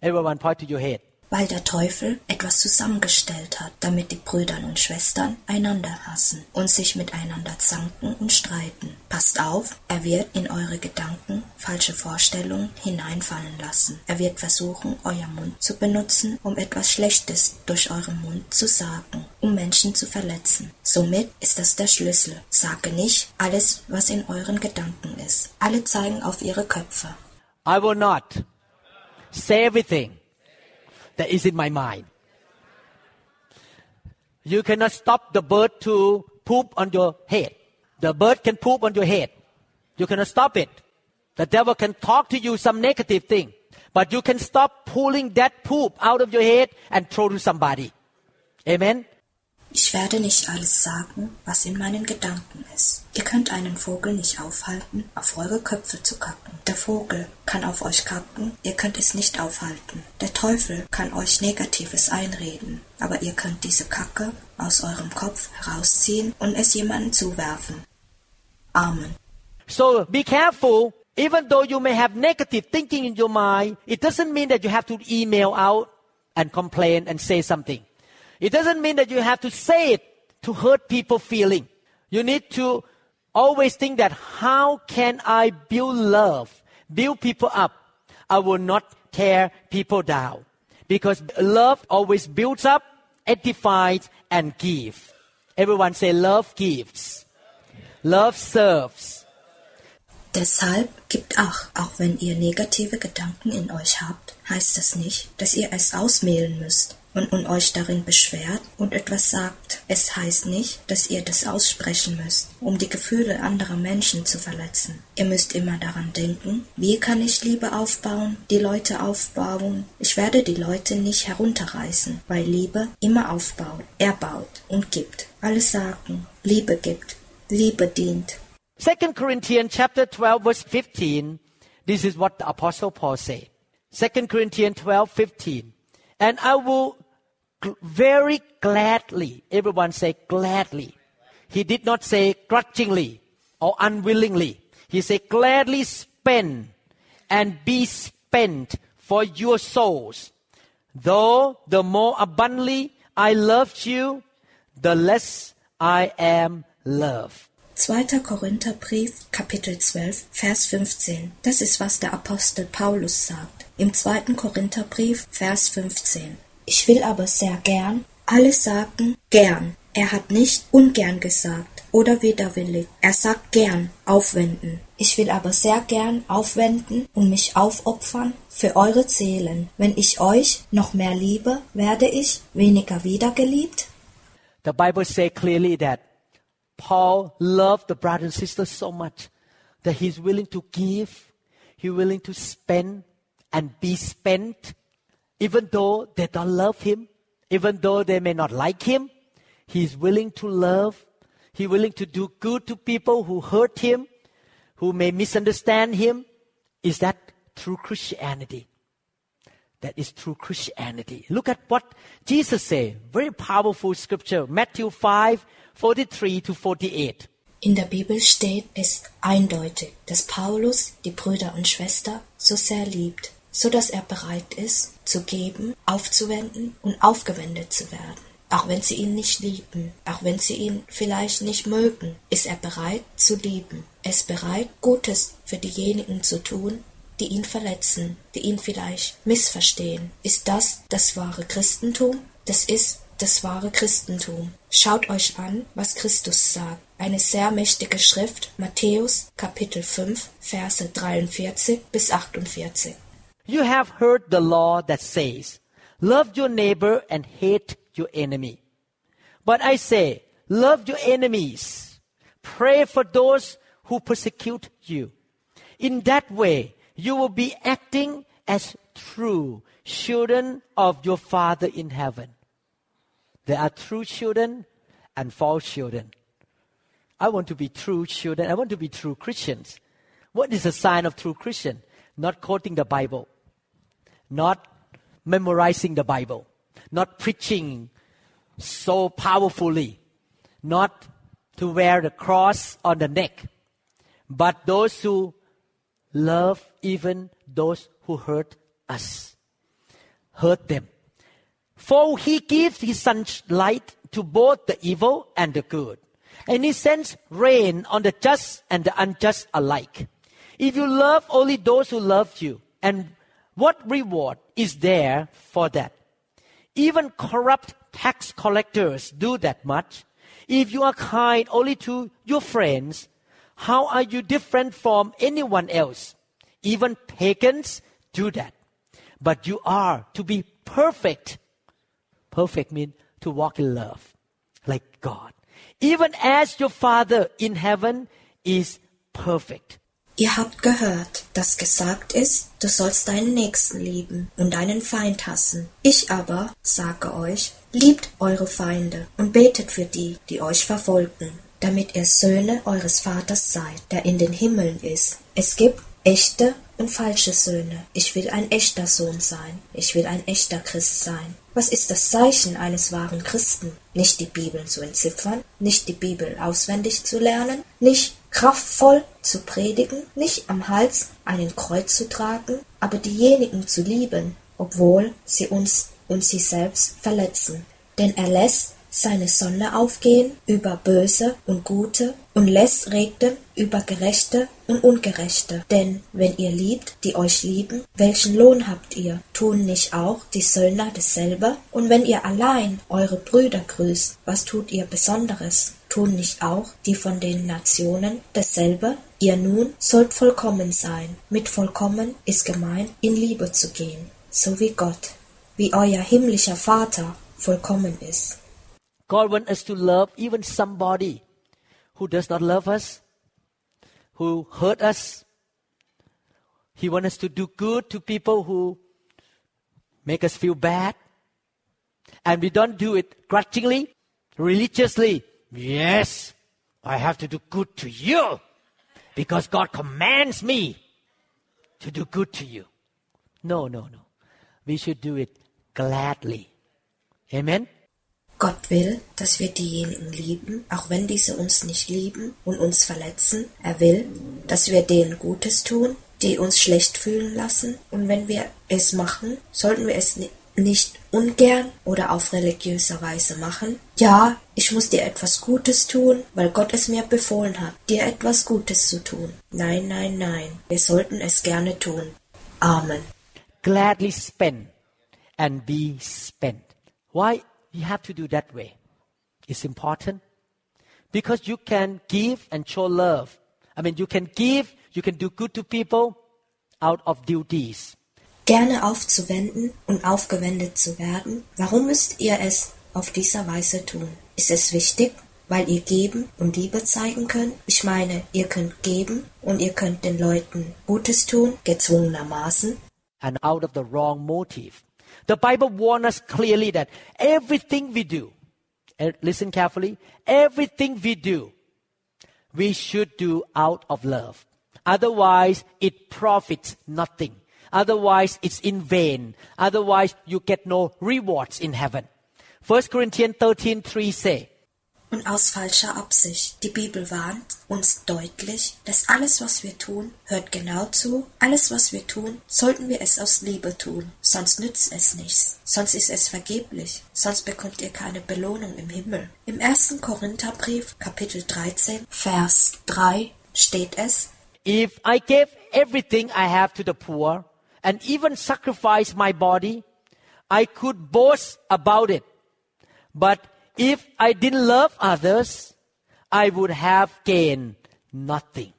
Everyone point to your head. Weil der Teufel etwas zusammengestellt hat, damit die Brüder und Schwestern einander hassen und sich miteinander zanken und streiten. Passt auf, er wird in eure Gedanken falsche Vorstellungen hineinfallen lassen. Er wird versuchen, euer Mund zu benutzen, um etwas Schlechtes durch euren Mund zu sagen, um Menschen zu verletzen. Somit ist das der Schlüssel. Sage nicht alles, was in euren Gedanken ist. Alle zeigen auf ihre Köpfe. I will not say everything that is in my mind. You cannot stop the bird to poop on your head. The bird can poop on your head. You cannot stop it. The devil can talk to you some negative thing, but you can stop pulling that poop out of your head and throw to somebody. Amen. Ich werde nicht alles sagen, was in meinen Gedanken ist. Ihr könnt einen Vogel nicht aufhalten, auf eure Köpfe zu kacken. Der Vogel kann auf euch kacken, ihr könnt es nicht aufhalten. Der Teufel kann euch Negatives einreden, aber ihr könnt diese Kacke aus eurem Kopf herausziehen und es jemandem zuwerfen. Amen. So be careful. Even though you may have negative thinking in your mind, it doesn't mean that you have to email out and complain and say something. It doesn't mean that you have to say it to hurt people feeling. You need to always think that how can I build love, build people up? I will not tear people down. Because love always builds up, edifies, and gives. Everyone say love gives. Love serves. Deshalb gibt Acht, auch wenn ihr negative Gedanken in euch habt, heißt das nicht, dass ihr es ausmehlen müsst und, und euch darin beschwert und etwas sagt. Es heißt nicht, dass ihr das aussprechen müsst, um die Gefühle anderer Menschen zu verletzen. Ihr müsst immer daran denken, wie kann ich Liebe aufbauen, die Leute aufbauen. Ich werde die Leute nicht herunterreißen, weil Liebe immer aufbaut, erbaut und gibt. Alle sagen, Liebe gibt, Liebe dient. 2 Corinthians chapter 12 verse 15. This is what the apostle Paul said. 2 Corinthians 12, 15. And I will very gladly, everyone say gladly. He did not say grudgingly or unwillingly. He said gladly spend and be spent for your souls. Though the more abundantly I loved you, the less I am loved. 2. Korintherbrief, Kapitel 12, Vers 15. Das ist, was der Apostel Paulus sagt. Im 2. Korintherbrief, Vers 15. Ich will aber sehr gern, alle sagen gern. Er hat nicht ungern gesagt oder widerwillig. Er sagt gern, aufwenden. Ich will aber sehr gern aufwenden und mich aufopfern für eure Seelen. Wenn ich euch noch mehr liebe, werde ich weniger wiedergeliebt? The Bible says clearly that Paul loved the brothers and sisters so much that he's willing to give, he's willing to spend and be spent, even though they don't love him, even though they may not like him. He's willing to love. He's willing to do good to people who hurt him, who may misunderstand him. Is that true Christianity? That is true Christianity. Look at what Jesus said. Very powerful scripture. Matthew 5, 43 to 48. In der Bibel steht es eindeutig, dass Paulus die Brüder und Schwester so sehr liebt, so dass er bereit ist, zu geben, aufzuwenden und aufgewendet zu werden. Auch wenn sie ihn nicht lieben, auch wenn sie ihn vielleicht nicht mögen, ist er bereit zu lieben. Er ist bereit, Gutes für diejenigen zu tun, die ihn verletzen, die ihn vielleicht missverstehen. Ist das das wahre Christentum? Das ist das wahre Christentum. Schaut euch an, was Christus sagt. Eine sehr mächtige Schrift, Matthäus Kapitel 5, Verse 43 bis 48. You have heard the law that says, Love your neighbor and hate your enemy. But I say, Love your enemies. Pray for those who persecute you. In that way, you will be acting as true children of your Father in heaven. There are true children and false children. I want to be true children. I want to be true Christians. What is a sign of true Christian? Not quoting the Bible, not memorizing the Bible, not preaching so powerfully, not to wear the cross on the neck, but those who love even those who hurt us, hurt them. For he gives his sunlight to both the evil and the good. And he sends rain on the just and the unjust alike. If you love only those who love you, and what reward is there for that? Even corrupt tax collectors do that much. If you are kind only to your friends, how are you different from anyone else? Even pagans do that. But you are to be perfect. Perfect means to walk in love, like God. Even as your Father in heaven is perfect. Ihr habt gehört, dass gesagt ist, du sollst deinen Nächsten lieben und deinen Feind hassen. Ich aber sage euch, liebt eure Feinde und betet für die, die euch verfolgen, damit ihr Söhne eures Vaters seid, der in den Himmeln ist. Es gibt echte und falsche Söhne. Ich will ein echter Sohn sein. Ich will ein echter Christ sein. Was ist das Zeichen eines wahren Christen? Nicht die Bibel zu entziffern, nicht die Bibel auswendig zu lernen, nicht kraftvoll zu predigen, nicht am Hals einen Kreuz zu tragen, aber diejenigen zu lieben, obwohl sie uns und sie selbst verletzen. Denn er lässt seine Sonne aufgehen über Böse und Gute und lässt regnen über Gerechte und Ungerechte. Denn wenn ihr liebt, die euch lieben, welchen Lohn habt ihr? Tun nicht auch die Söldner dasselbe? Und wenn ihr allein eure Brüder grüßt, was tut ihr Besonderes? Tun nicht auch die von den Nationen dasselbe? Ihr nun sollt vollkommen sein. Mit vollkommen ist gemeint, in Liebe zu gehen, so wie Gott, wie euer himmlischer Vater vollkommen ist. God wants us to love even somebody who does not love us, who hurt us. He wants us to do good to people who make us feel bad. And we don't do it grudgingly, religiously. Yes, I have to do good to you because God commands me to do good to you. No, no, no. We should do it gladly. Amen. Gott will, dass wir diejenigen lieben, auch wenn diese uns nicht lieben und uns verletzen. Er will, dass wir denen Gutes tun, die uns schlecht fühlen lassen. Und wenn wir es machen, sollten wir es nicht ungern oder auf religiöser Weise machen. Ja, ich muss dir etwas Gutes tun, weil Gott es mir befohlen hat, dir etwas Gutes zu tun. Nein, nein, nein, wir sollten es gerne tun. Amen. Gladly spend and be spent. Why you have to do that way. It's important because you can give and show love. I mean, you can give, you can do good to people out of duties. Gerne aufzuwenden und aufgewendet zu werden. Warum müsst ihr es auf dieser Weise tun? Ist es wichtig, weil ihr geben und Liebe zeigen könnt? Ich meine, ihr könnt geben und ihr könnt den Leuten Gutes tun, gezwungenermaßen. And out of the wrong motive. The Bible warns us clearly that everything we do, listen carefully, everything we do, we should do out of love. Otherwise, it profits nothing. Otherwise, it's in vain. Otherwise, you get no rewards in heaven. 1 Corinthians 13 3 say, und aus falscher Absicht. Die Bibel warnt uns deutlich, dass alles, was wir tun, hört genau zu, alles, was wir tun, sollten wir es aus Liebe tun, sonst nützt es nichts, sonst ist es vergeblich, sonst bekommt ihr keine Belohnung im Himmel. Im ersten Korintherbrief, Kapitel 13, Vers 3 steht es, If I give everything I have to the poor and even sacrifice my body, I could boast about it. But if I didn't love others, I would have gained nothing.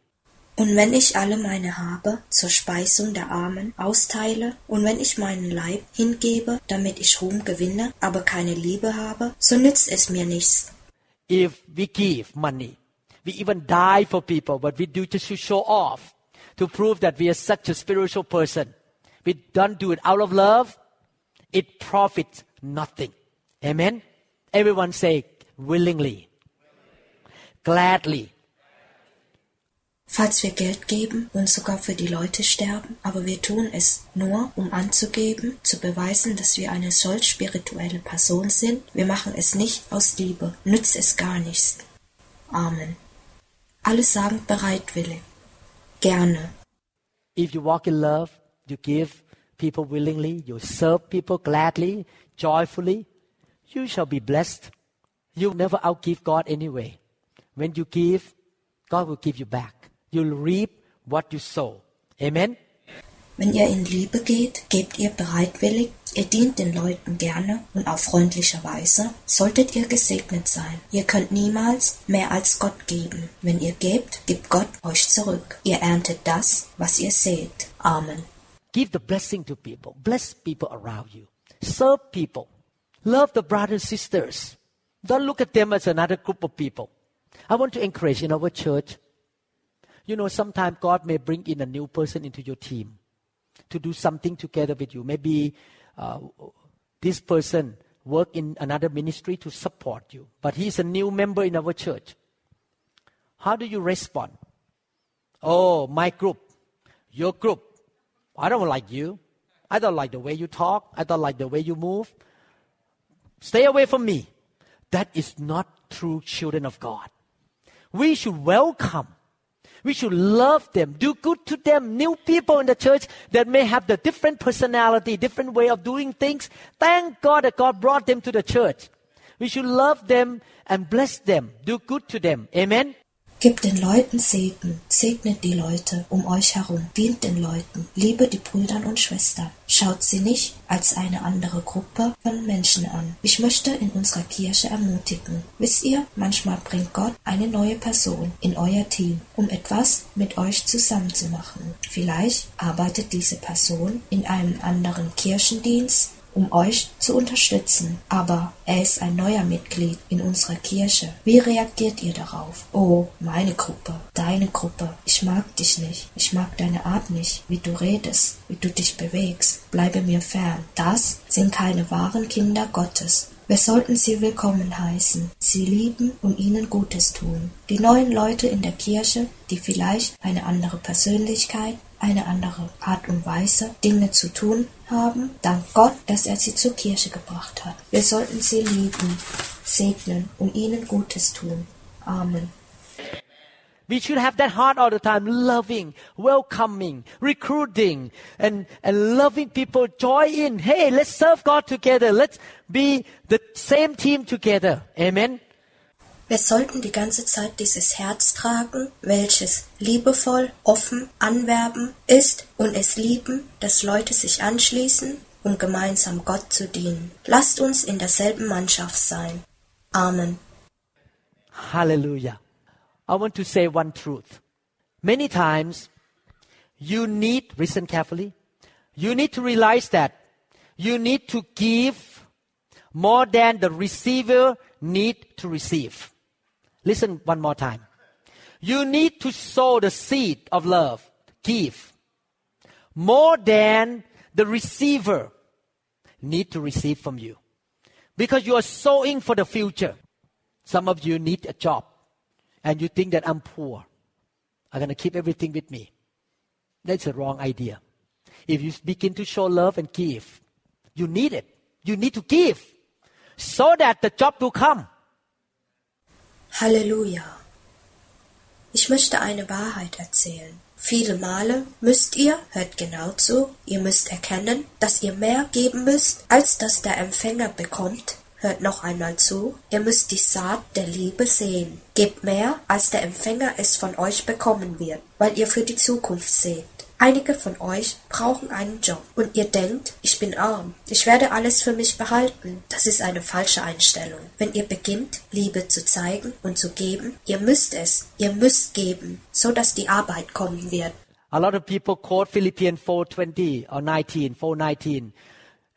Und wenn ich alle meine Habe zur Speisung der Armen austeile, und wenn ich meinen Leib hingebe, damit ich Ruhm gewinne, aber keine Liebe habe, so nützt es mir nichts. If we give money, we even die for people, but we do just to show off, to prove that we are such a spiritual person. We don't do it out of love, it profits nothing. Amen? Everyone say willingly, gladly. Falls wir Geld geben und sogar für die Leute sterben, aber wir tun es nur, um anzugeben, zu beweisen, dass wir eine solch spirituelle Person sind, wir machen es nicht aus Liebe, nützt es gar nichts. Amen. Alle sagen bereitwillig. Gerne. if you walk in love, you give people willingly, you serve people gladly, joyfully, you shall be blessed. You'll never outgive God anyway. When you give, God will give you back. You'll reap what you sow. Amen. Wenn ihr in Liebe geht, gebt ihr bereitwillig, ihr dient den Leuten gerne und auf freundliche Weise, solltet ihr gesegnet sein. Ihr könnt niemals mehr als Gott geben. Wenn ihr gebt, gibt Gott euch zurück. Ihr erntet das, was ihr seht. Amen. Give the blessing to people. Bless people around you. Serve people. Love the brothers and sisters. Don't look at them as another group of people. I want to encourage in our church. You know, sometimes God may bring in a new person into your team to do something together with you. Maybe uh, this person work in another ministry to support you, but he's a new member in our church. How do you respond? Oh, my group, your group. I don't like you. I don't like the way you talk. I don't like the way you move. Stay away from me. That is not true children of God. We should welcome. We should love them, do good to them. New people in the church that may have the different personality, different way of doing things. Thank God that God brought them to the church. We should love them and bless them, do good to them. Amen. Gebt den Leuten Segen, segnet die Leute um euch herum, dient den Leuten, liebe die Brüder und Schwestern. Schaut sie nicht als eine andere Gruppe von Menschen an. Ich möchte in unserer Kirche ermutigen. Wisst ihr, manchmal bringt Gott eine neue Person in euer Team, um etwas mit euch zusammen zu machen. Vielleicht arbeitet diese Person in einem anderen Kirchendienst um euch zu unterstützen. Aber er ist ein neuer Mitglied in unserer Kirche. Wie reagiert ihr darauf? Oh, meine Gruppe, deine Gruppe. Ich mag dich nicht. Ich mag deine Art nicht, wie du redest, wie du dich bewegst. Bleibe mir fern. Das sind keine wahren Kinder Gottes. Wir sollten sie willkommen heißen, sie lieben und ihnen Gutes tun. Die neuen Leute in der Kirche, die vielleicht eine andere Persönlichkeit, eine andere Art und Weise, Dinge zu tun haben, dank Gott, dass er sie zur Kirche gebracht hat. Wir sollten sie lieben, segnen und ihnen Gutes tun. Amen. We should have that heart all the time, loving, welcoming, recruiting, and, and loving people. Joy in. Hey, let's serve God together. Let's be the same team together. Amen. Wir sollten die ganze Zeit dieses Herz tragen, welches liebevoll, offen, anwerben ist und es lieben, dass Leute sich anschließen, um gemeinsam Gott zu dienen. Lasst uns in derselben Mannschaft sein. Amen. Hallelujah. I want to say one truth. Many times, you need, listen carefully, you need to realize that you need to give more than the receiver need to receive. Listen one more time. You need to sow the seed of love, give, more than the receiver need to receive from you. Because you are sowing for the future. Some of you need a job and you think that I'm poor. I'm going to keep everything with me. That's a wrong idea. If you begin to show love and give, you need it. You need to give so that the job will come. Halleluja. Ich möchte eine Wahrheit erzählen. Viele Male müsst ihr, hört genau zu, ihr müsst erkennen, dass ihr mehr geben müsst, als dass der Empfänger bekommt. Hört noch einmal zu, ihr müsst die Saat der Liebe sehen. Gebt mehr, als der Empfänger es von euch bekommen wird, weil ihr für die Zukunft seht. Einige von euch brauchen einen Job und ihr denkt, ich bin arm, ich werde alles für mich behalten. Das ist eine falsche Einstellung. Wenn ihr beginnt, Liebe zu zeigen und zu geben, ihr müsst es, ihr müsst geben, so dass die Arbeit kommen wird. A lot of people quote Philippians 4:20 or 19, 4:19.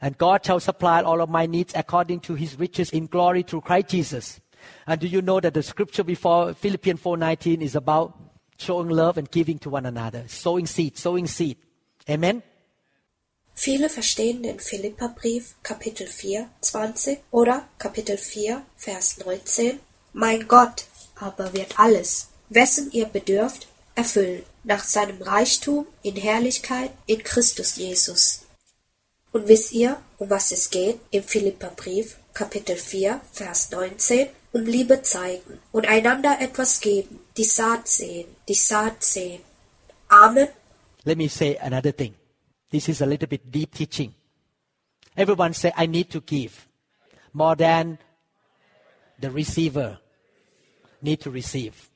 And God shall supply all of my needs according to his riches in glory through Christ Jesus. And do you know that the scripture before Philippians 4:19 is about showing love and giving to one another, sowing seed, sowing seed. Amen. Viele verstehen den Philipperbrief Kapitel 4, 20 oder Kapitel 4, Vers 19. Mein Gott aber wird alles, wessen ihr bedürft, erfüllen, nach seinem Reichtum in Herrlichkeit in Christus Jesus. Und wisst ihr, um was es geht im Philipperbrief Kapitel 4, Vers 19? Liebe zeigen und einander etwas geben, die Saat sehen, die Saat sehen. Amen. Let me say another thing. This is a little bit deep teaching. Everyone say, I need to give more than the receiver need to receive.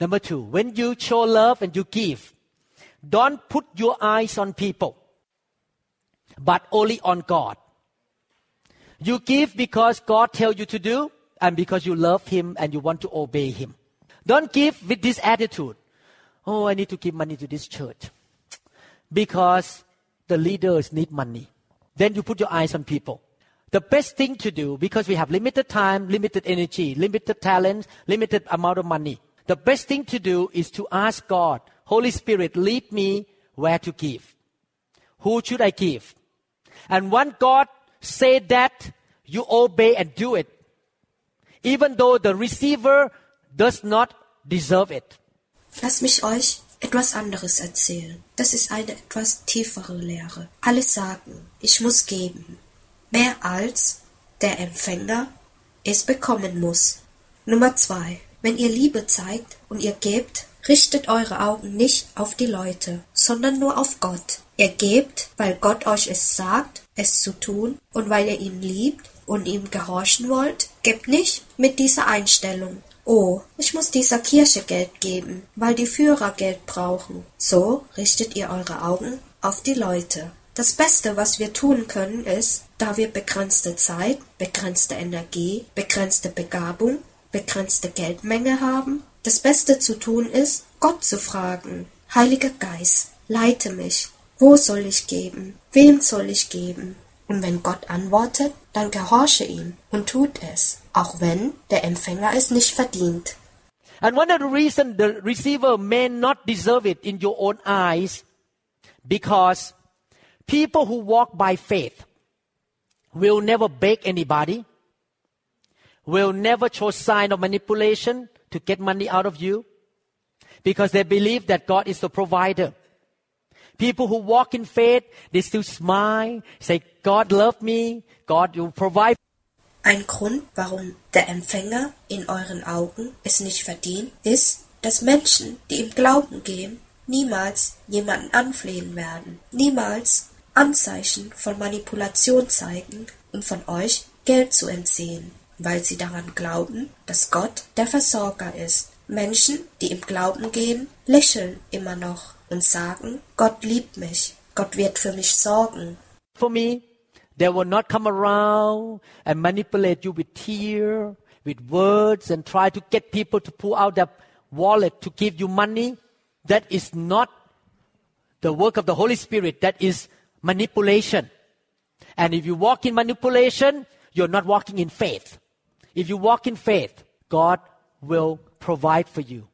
Number two, when you show love and you give, don't put your eyes on people, but only on God. You give because God tells you to do and because you love Him and you want to obey Him. Don't give with this attitude. Oh, I need to give money to this church because the leaders need money. Then you put your eyes on people. The best thing to do, because we have limited time, limited energy, limited talent, limited amount of money, the best thing to do is to ask God, Holy Spirit, lead me where to give. Who should I give? And when God said that, you obey and do it. Even though the receiver does not deserve it. Lass mich euch etwas anderes erzählen. Das ist eine etwas tiefere Lehre. Alle sagen, ich muss geben. Mehr als der Empfänger es bekommen muss. Nummer zwei. Wenn ihr Liebe zeigt und ihr gebt, richtet eure Augen nicht auf die Leute, sondern nur auf Gott. Ihr gebt, weil Gott euch es sagt, es zu tun, und weil ihr ihn liebt und ihm gehorchen wollt. Gebt nicht mit dieser Einstellung. Oh, ich muss dieser Kirche Geld geben, weil die Führer Geld brauchen. So richtet ihr eure Augen auf die Leute. Das Beste, was wir tun können, ist, da wir begrenzte Zeit, begrenzte Energie, begrenzte Begabung, begrenzte Geldmenge haben, das Beste zu tun ist, Gott zu fragen. Heiliger Geist, leite mich. Wo soll ich geben? Wem soll ich geben? Und wenn Gott antwortet, dann gehorche ihm und tut es, auch wenn der Empfänger es nicht verdient. And one of the reasons the receiver may not deserve it in your own eyes, because people who walk by faith will never beg anybody, will never show sign of manipulation to get money out of you, because they believe that God is the provider. People who walk in faith, they still smile, say, God love me, God will provide. Ein Grund, warum der Empfänger in euren Augen es nicht verdient, ist, dass Menschen, die im Glauben gehen, niemals jemanden anflehen werden, niemals Anzeichen von Manipulation zeigen und von euch Geld zu entziehen, weil sie daran glauben, dass Gott der Versorger ist. Menschen, die im Glauben gehen, lächeln immer noch und sagen, Gott liebt mich, Gott wird für mich sorgen. For me, they will not come around and manipulate you with tears, with words, and try to get people to pull out their wallet to give you money. That is not the work of the Holy Spirit. That is manipulation. And if you walk in manipulation, you're not walking in faith. If you walk in faith, God will provide for you.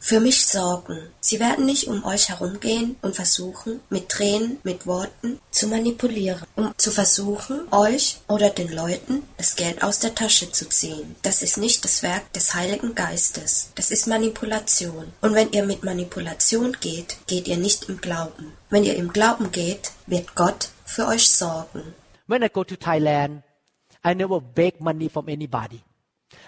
Für mich sorgen. Sie werden nicht um euch herumgehen und versuchen, mit Tränen, mit Worten zu manipulieren, um zu versuchen, euch oder den Leuten das Geld aus der Tasche zu ziehen. Das ist nicht das Werk des Heiligen Geistes. Das ist Manipulation. Und wenn ihr mit Manipulation geht, geht ihr nicht im Glauben. Wenn ihr im Glauben geht, wird Gott für euch sorgen. When I go to Thailand, I never beg money from anybody.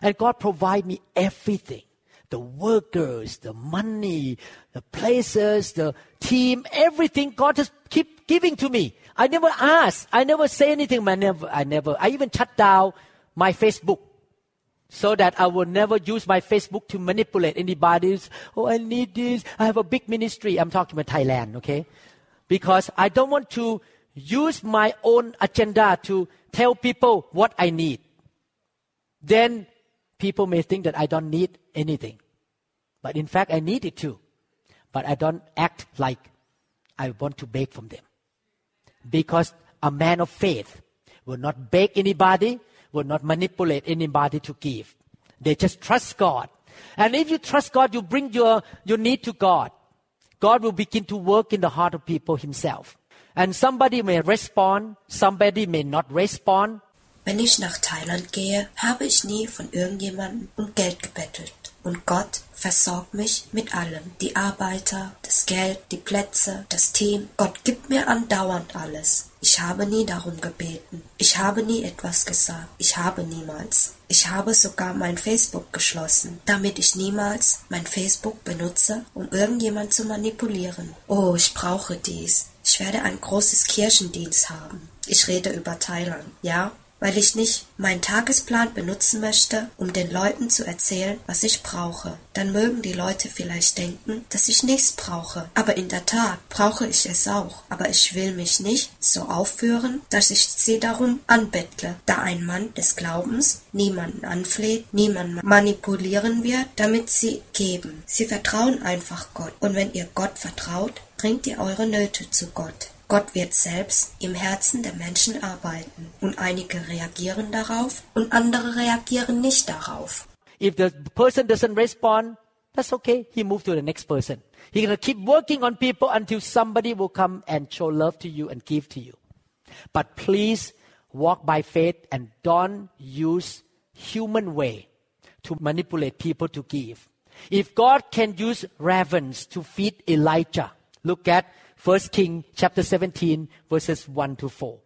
And God provide me everything. The workers, the money, the places, the team, everything God just keep giving to me. I never ask. I never say anything. I never, I never, I even shut down my Facebook so that I will never use my Facebook to manipulate anybody's. Oh, I need this. I have a big ministry. I'm talking about Thailand, okay? Because I don't want to use my own agenda to tell people what I need. Then people may think that I don't need anything. But in fact, I need it too. But I don't act like I want to beg from them. Because a man of faith will not beg anybody, will not manipulate anybody to give. They just trust God. And if you trust God, you bring your, your need to God. God will begin to work in the heart of people himself. And somebody may respond, somebody may not respond, Wenn ich nach Thailand gehe, habe ich nie von irgendjemandem um Geld gebettelt. Und Gott versorgt mich mit allem. Die Arbeiter, das Geld, die Plätze, das Team. Gott gibt mir andauernd alles. Ich habe nie darum gebeten. Ich habe nie etwas gesagt. Ich habe niemals. Ich habe sogar mein Facebook geschlossen, damit ich niemals mein Facebook benutze, um irgendjemand zu manipulieren. Oh, ich brauche dies. Ich werde ein großes Kirchendienst haben. Ich rede über Thailand. Ja, weil ich nicht meinen Tagesplan benutzen möchte, um den Leuten zu erzählen, was ich brauche. Dann mögen die Leute vielleicht denken, dass ich nichts brauche. Aber in der Tat brauche ich es auch. Aber ich will mich nicht so aufführen, dass ich sie darum anbettle, da ein Mann des Glaubens niemanden anfleht, niemanden manipulieren wird, damit sie geben. Sie vertrauen einfach Gott. Und wenn ihr Gott vertraut, bringt ihr eure Nöte zu Gott. Gott wird selbst im Herzen der Menschen arbeiten, und einige reagieren darauf und andere reagieren nicht darauf. If the person doesn't respond, that's okay. He move to the next person. He gonna keep working on people until somebody will come and show love to you and give to you. But please walk by faith and don't use human way to manipulate people to give. If God can use ravens to feed Elijah, look at 1 King chapter 17 verses 1 to 4.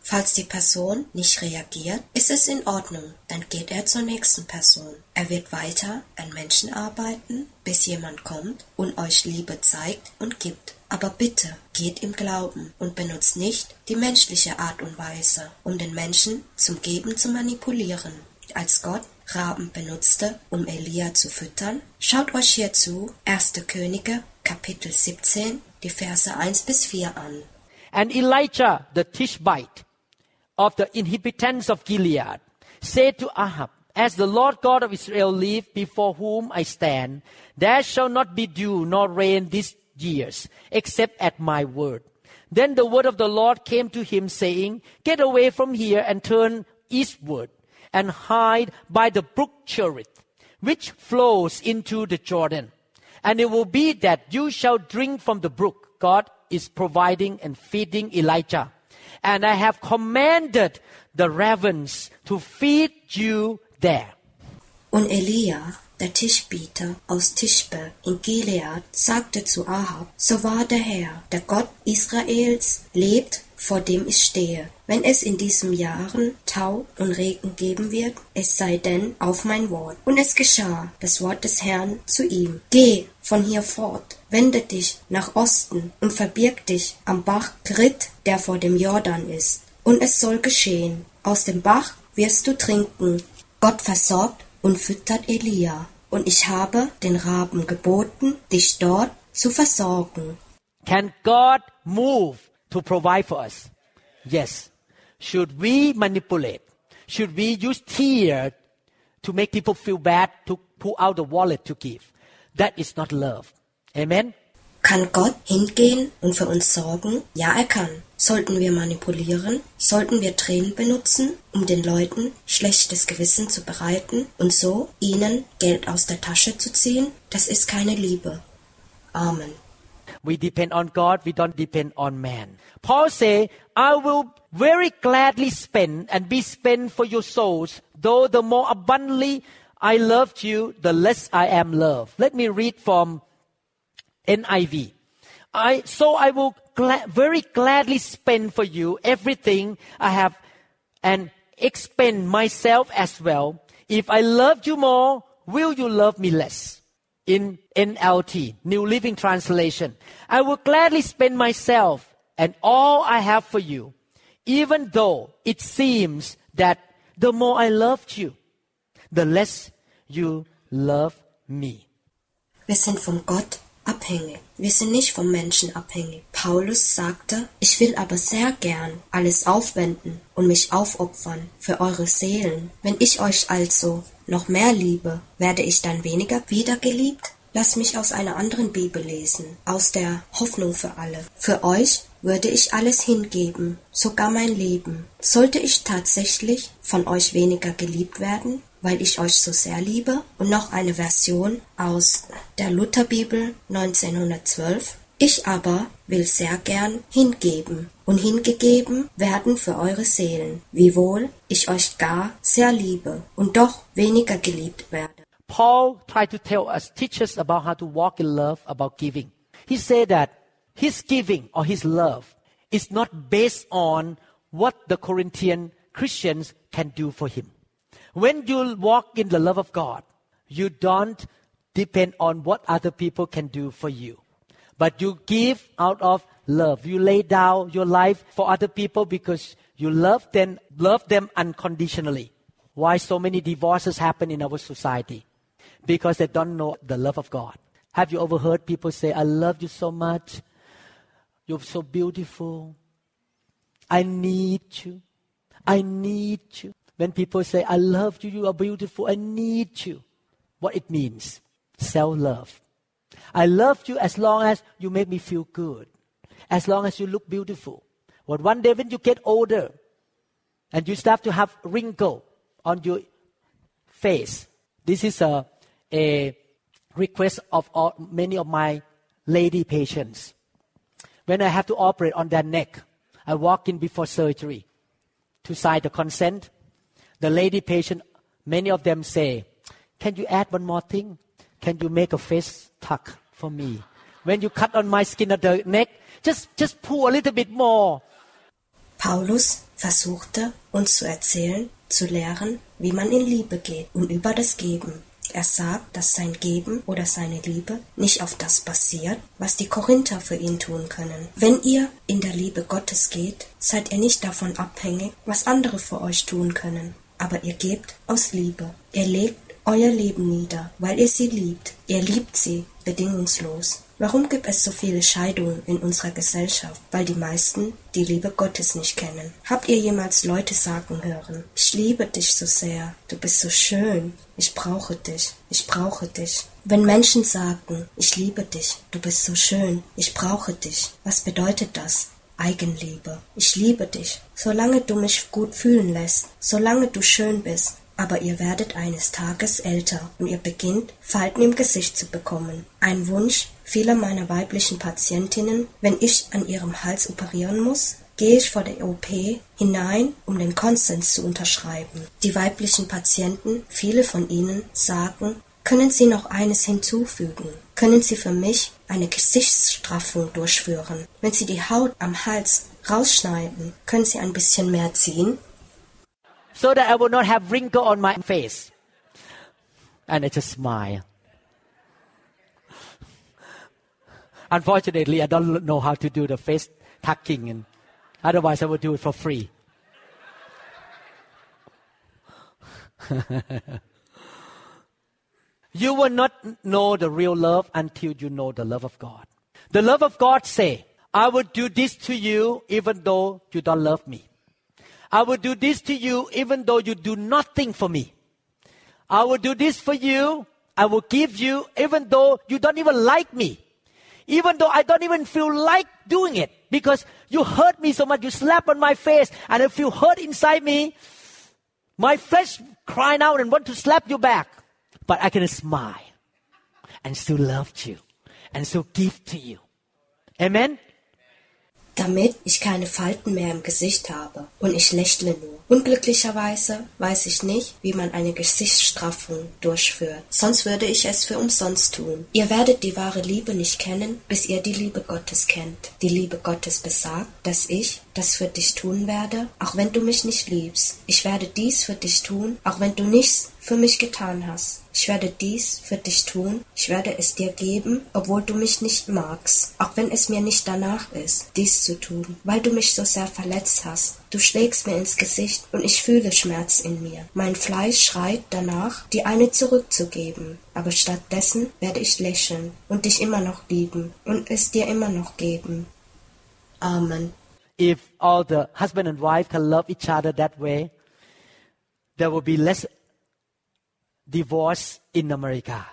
Falls die Person nicht reagiert, ist es in Ordnung, dann geht er zur nächsten Person. Er wird weiter an Menschen arbeiten, bis jemand kommt und euch Liebe zeigt und gibt. Aber bitte geht im Glauben und benutzt nicht die menschliche Art und Weise, um den Menschen zum Geben zu manipulieren. Als Gott Raben benutzte, um Elia zu füttern, schaut euch hierzu 1. Könige Kapitel 17 die Verse 1 bis 4 an. And Elijah the Tishbite of the inhabitants of Gilead said to Ahab, As the Lord God of Israel live before whom I stand, there shall not be dew nor rain these years, except at my word. Then the word of the Lord came to him, saying, Get away from here and turn eastward, and hide by the brook Cherith, which flows into the Jordan. And it will be that you shall drink from the brook. God is providing and feeding Elijah. And I have commanded the ravens to feed you there. Und Elia, der Tischbieter aus Tischbe in Gilead, sagte zu Ahab, so wahr der Herr, der Gott Israels, lebt, vor dem ich stehe. Wenn es in diesem Jahren Tau und Regen geben wird, es sei denn auf mein Wort. Und es geschah das Wort des Herrn zu ihm. Geh von hier fort, wende dich nach Osten und verbirg dich am Bach Krit, der vor dem Jordan ist. Und es soll geschehen. Aus dem Bach wirst du trinken. Gott versorgt und füttert Elia. Und ich habe den Raben geboten, dich dort zu versorgen. Can God move to provide for us? Yes. Should we manipulate? Should we use tears to make people feel bad to pull out the wallet to give? That is not love. Amen. Kann Gott hingehen und für uns sorgen? Ja, er kann. Sollten wir manipulieren? Sollten wir Tränen benutzen, um den Leuten schlechtes Gewissen zu bereiten und so ihnen Geld aus der Tasche zu ziehen? Das ist keine Liebe. Amen. We depend on God, we don't depend on man. Paul say, I will very gladly spend and be spent for your souls, though the more abundantly I loved you, the less I am loved. Let me read from NIV. I, so I will gla- very gladly spend for you everything I have and expend myself as well. If I loved you more, will you love me less? In NLT, New Living Translation, I will gladly spend myself and all I have for you, even though it seems that the more I loved you, the less you love me. Wir sind von Gott abhängig. Wir sind nicht vom Menschen abhängig. Paulus sagte, ich will aber sehr gern alles aufwenden und mich aufopfern für eure Seelen. Wenn ich euch also noch mehr liebe, werde ich dann weniger wieder geliebt? Lass mich aus einer anderen Bibel lesen, aus der Hoffnung für alle. Für euch würde ich alles hingeben, sogar mein Leben. Sollte ich tatsächlich von euch weniger geliebt werden, weil ich euch so sehr liebe? Und noch eine Version aus der Lutherbibel 1912. Ich aber will sehr gern hingeben und hingegeben werden für eure Seelen, wiewohl ich euch gar sehr liebe und doch weniger geliebt werde. Paul tried to tell us, teach us about how to walk in love, about giving. He said that his giving or his love is not based on what the Corinthian Christians can do for him. When you walk in the love of God, you don't depend on what other people can do for you. But you give out of love. You lay down your life for other people because you love them, love them unconditionally. Why so many divorces happen in our society? Because they don't know the love of God. Have you ever heard people say, I love you so much. You're so beautiful. I need you. I need you. When people say, I love you, you are beautiful, I need you. What it means? Self love. I love you as long as you make me feel good, as long as you look beautiful. But one day when you get older and you start to have wrinkle on your face, this is a, a request of all, many of my lady patients. When I have to operate on their neck, I walk in before surgery to sign the consent. The lady patient, many of them say, Can you add one more thing? Can you make a face tuck for me? When you cut on my skin at the neck, just, just pull a little bit more. Paulus versuchte uns zu erzählen, zu lehren, wie man in Liebe geht und über das Geben. Er sagt, dass sein Geben oder seine Liebe nicht auf das basiert, was die Korinther für ihn tun können. Wenn ihr in der Liebe Gottes geht, seid ihr nicht davon abhängig, was andere für euch tun können. Aber ihr gebt aus Liebe. Ihr legt euer Leben nieder, weil ihr sie liebt. Ihr liebt sie bedingungslos. Warum gibt es so viele Scheidungen in unserer Gesellschaft? Weil die meisten die Liebe Gottes nicht kennen. Habt ihr jemals Leute sagen hören, ich liebe dich so sehr, du bist so schön, ich brauche dich, ich brauche dich. Wenn Menschen sagen, ich liebe dich, du bist so schön, ich brauche dich, was bedeutet das? Eigenliebe. Ich liebe dich, solange du mich gut fühlen lässt, solange du schön bist, aber ihr werdet eines Tages älter und ihr beginnt, Falten im Gesicht zu bekommen. Ein Wunsch vieler meiner weiblichen Patientinnen, wenn ich an ihrem Hals operieren muss, gehe ich vor der OP hinein, um den Konsens zu unterschreiben. Die weiblichen Patienten, viele von ihnen, sagen, können Sie noch eines hinzufügen? Können Sie für mich eine Gesichtsstraffung durchführen? Wenn Sie die Haut am Hals rausschneiden, können Sie ein bisschen mehr ziehen? so that I will not have wrinkle on my face. And I just smile. Unfortunately, I don't know how to do the face tucking, and otherwise I would do it for free. you will not know the real love until you know the love of God. The love of God say, I will do this to you even though you don't love me. I will do this to you even though you do nothing for me. I will do this for you. I will give you even though you don't even like me. Even though I don't even feel like doing it because you hurt me so much, you slap on my face and I feel hurt inside me. My flesh crying out and want to slap you back. But I can smile and still love you and still give to you. Amen? Damit ich keine Falten mehr im Gesicht habe und ich lächle nur. Unglücklicherweise weiß ich nicht, wie man eine Gesichtsstraffung durchführt, sonst würde ich es für umsonst tun. Ihr werdet die wahre Liebe nicht kennen, bis ihr die Liebe Gottes kennt. Die Liebe Gottes besagt, dass ich das für dich tun werde, auch wenn du mich nicht liebst. Ich werde dies für dich tun, auch wenn du nichts für mich getan hast. Ich werde dies für dich tun, ich werde es dir geben, obwohl du mich nicht magst, auch wenn es mir nicht danach ist, dies zu tun, weil du mich so sehr verletzt hast. Du schlägst mir ins Gesicht und ich fühle Schmerz in mir. Mein Fleisch schreit danach, dir eine zurückzugeben, aber stattdessen werde ich lächeln und dich immer noch lieben und es dir immer noch geben. Amen. If all the husband and wife can love each other that way, there will be less divorce in America.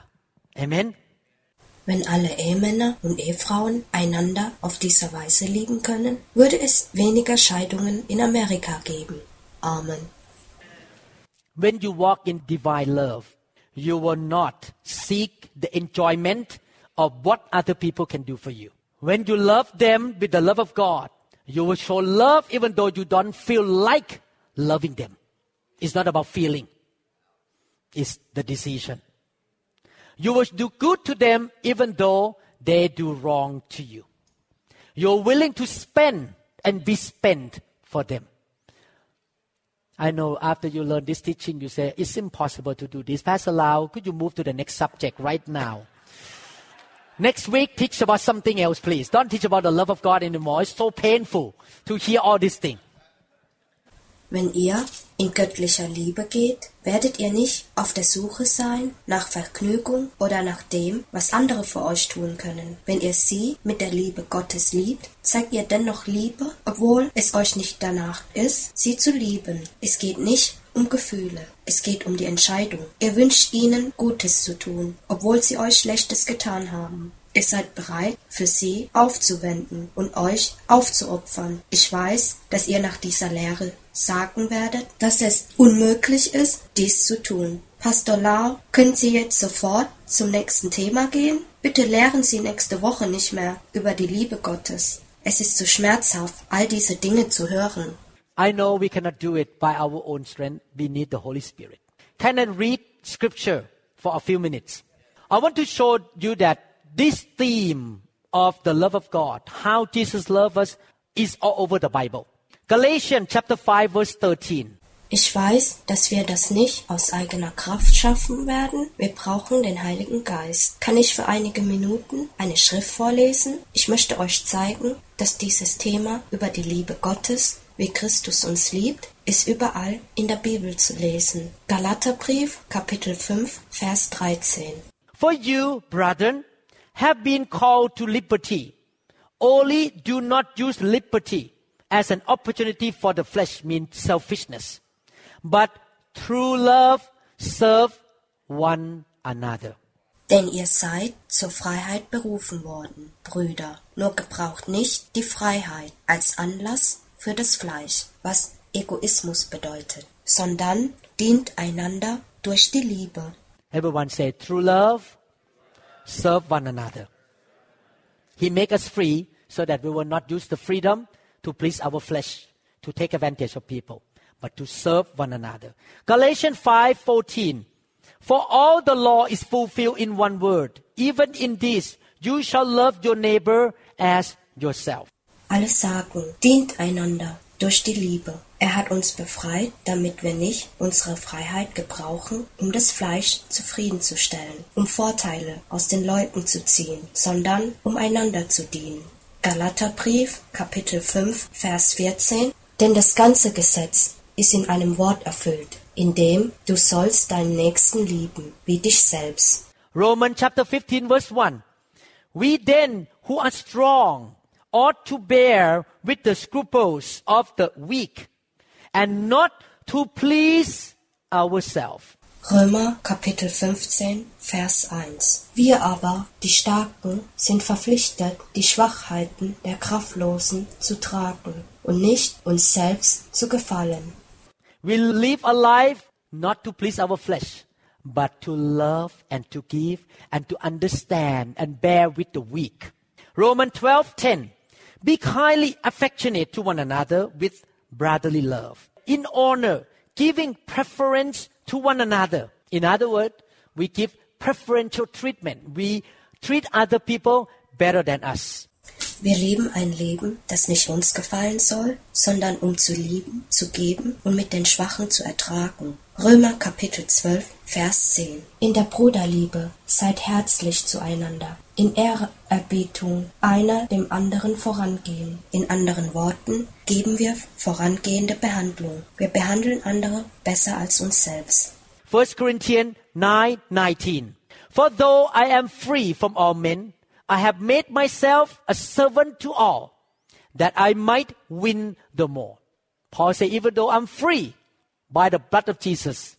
Amen. Wenn alle Ehemänner und Ehefrauen einander auf diese Weise lieben können, würde es weniger Scheidungen in Amerika geben. Amen. When you walk in divine love, you will not seek the enjoyment of what other people can do for you. When you love them with the love of God, you will show love even though you don't feel like loving them. It's not about feeling is the decision. You will do good to them even though they do wrong to you. You're willing to spend and be spent for them. I know after you learn this teaching, you say, it's impossible to do this. Pastor Lau, could you move to the next subject right now? Next week, teach about something else, please. Don't teach about the love of God anymore. It's so painful to hear all these things. Wenn ihr in göttlicher Liebe geht, werdet ihr nicht auf der Suche sein nach Vergnügung oder nach dem, was andere für euch tun können. Wenn ihr sie mit der Liebe Gottes liebt, zeigt ihr dennoch Liebe, obwohl es euch nicht danach ist, sie zu lieben. Es geht nicht um Gefühle. Es geht um die Entscheidung. Ihr wünscht ihnen Gutes zu tun, obwohl sie euch Schlechtes getan haben. Ihr seid bereit, für sie aufzuwenden und euch aufzuopfern. Ich weiß, dass ihr nach dieser Lehre sagen werdet, dass es unmöglich ist, dies zu tun. Pastor Lau, können Sie jetzt sofort zum nächsten Thema gehen? Bitte lehren Sie nächste Woche nicht mehr über die Liebe Gottes. Es ist so schmerzhaft, all diese Dinge zu hören. I know we cannot do it by our own strength. We need the Holy Spirit. Can I read scripture for a few minutes? I want to show you that this theme of the love of God, how Jesus loved us, is all over the Bible. Galatians chapter 5 verse 13. Ich weiß, dass wir das nicht aus eigener Kraft schaffen werden. Wir brauchen den Heiligen Geist. Kann ich für einige Minuten eine Schrift vorlesen? Ich möchte euch zeigen, dass dieses Thema über die Liebe Gottes, wie Christus uns liebt, ist überall in der Bibel zu lesen. Galaterbrief, Kapitel 5, Vers 13. For you, brethren, have been called to liberty. Only do not use liberty as an opportunity for the flesh, means selfishness, but through love serve one another. Denn ihr seid zur Freiheit berufen worden, Brüder. Nur gebraucht nicht die Freiheit als Anlass für das Fleisch, was Egoismus bedeutet, sondern dient einander durch die Liebe. Everyone say, through love, serve one another. He make us free so that we will not use the freedom to please our flesh, to take advantage of people, but to serve one another. Galatians 5:14. For all the law is fulfilled in one word. Even in this, you shall love your neighbor as yourself. Alle sagen, dient einander durch die Liebe. Er hat uns befreit, damit wir nicht unsere Freiheit gebrauchen, um das Fleisch zufriedenzustellen, um Vorteile aus den Leuten zu ziehen, sondern um einander zu dienen. Galaterbrief, Kapitel 5, Vers 14. Denn das ganze Gesetz ist in einem Wort erfüllt, in dem du sollst deinen Nächsten lieben, wie dich selbst. Romans chapter 15 verse 1. We then who are strong ought to bear with the scruples of the weak and not to please ourselves. Römer Kapitel 15, Vers 1. Wir aber, die Starken, sind verpflichtet, die Schwachheiten der Kraftlosen zu tragen und nicht uns selbst zu gefallen. We live a life not to please our flesh, but to love and to give and to understand and bear with the weak. Romans 12:10 Be kindly affectionate to one another with brotherly love. In honor, giving preference to one another. In other words, we give preferential treatment. We treat other people better than us. Wir leben ein Leben, das nicht uns gefallen soll, sondern um zu lieben, zu geben und mit den Schwachen zu ertragen. Römer Kapitel 12, Vers 10. In der Bruderliebe seid herzlich zueinander, in Ehrerbietung einer dem anderen vorangehen. In anderen Worten geben wir vorangehende Behandlung. Wir behandeln andere besser als uns selbst. 1 Corinthians 9:19 For though I am free from all men, I have made myself a servant to all, that I might win the more. Paul said, even though I'm free by the blood of Jesus,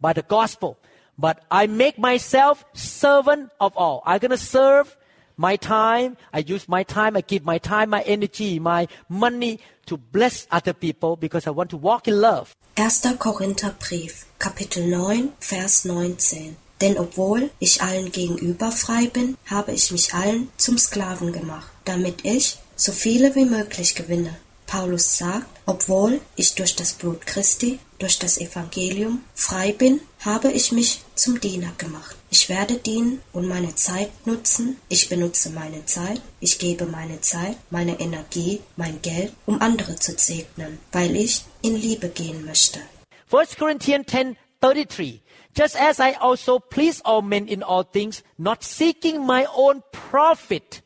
by the gospel, but I make myself servant of all. I'm gonna serve my time. I use my time. I give my time, my energy, my money to bless other people because I want to walk in love. 1. Korintherbrief, Kapitel 9, Vers 19. Denn obwohl ich allen gegenüber frei bin, habe ich mich allen zum Sklaven gemacht, damit ich so viele wie möglich gewinne. Paulus sagt, obwohl ich durch das Blut Christi, durch das Evangelium frei bin, habe ich mich zum Diener gemacht. Ich werde dienen und meine Zeit nutzen. Ich benutze meine Zeit. Ich gebe meine Zeit, meine Energie, mein Geld, um andere zu segnen, weil ich in Liebe gehen möchte. 1 Corinthians 10:33 Just as I also please all men in all things not seeking my own profit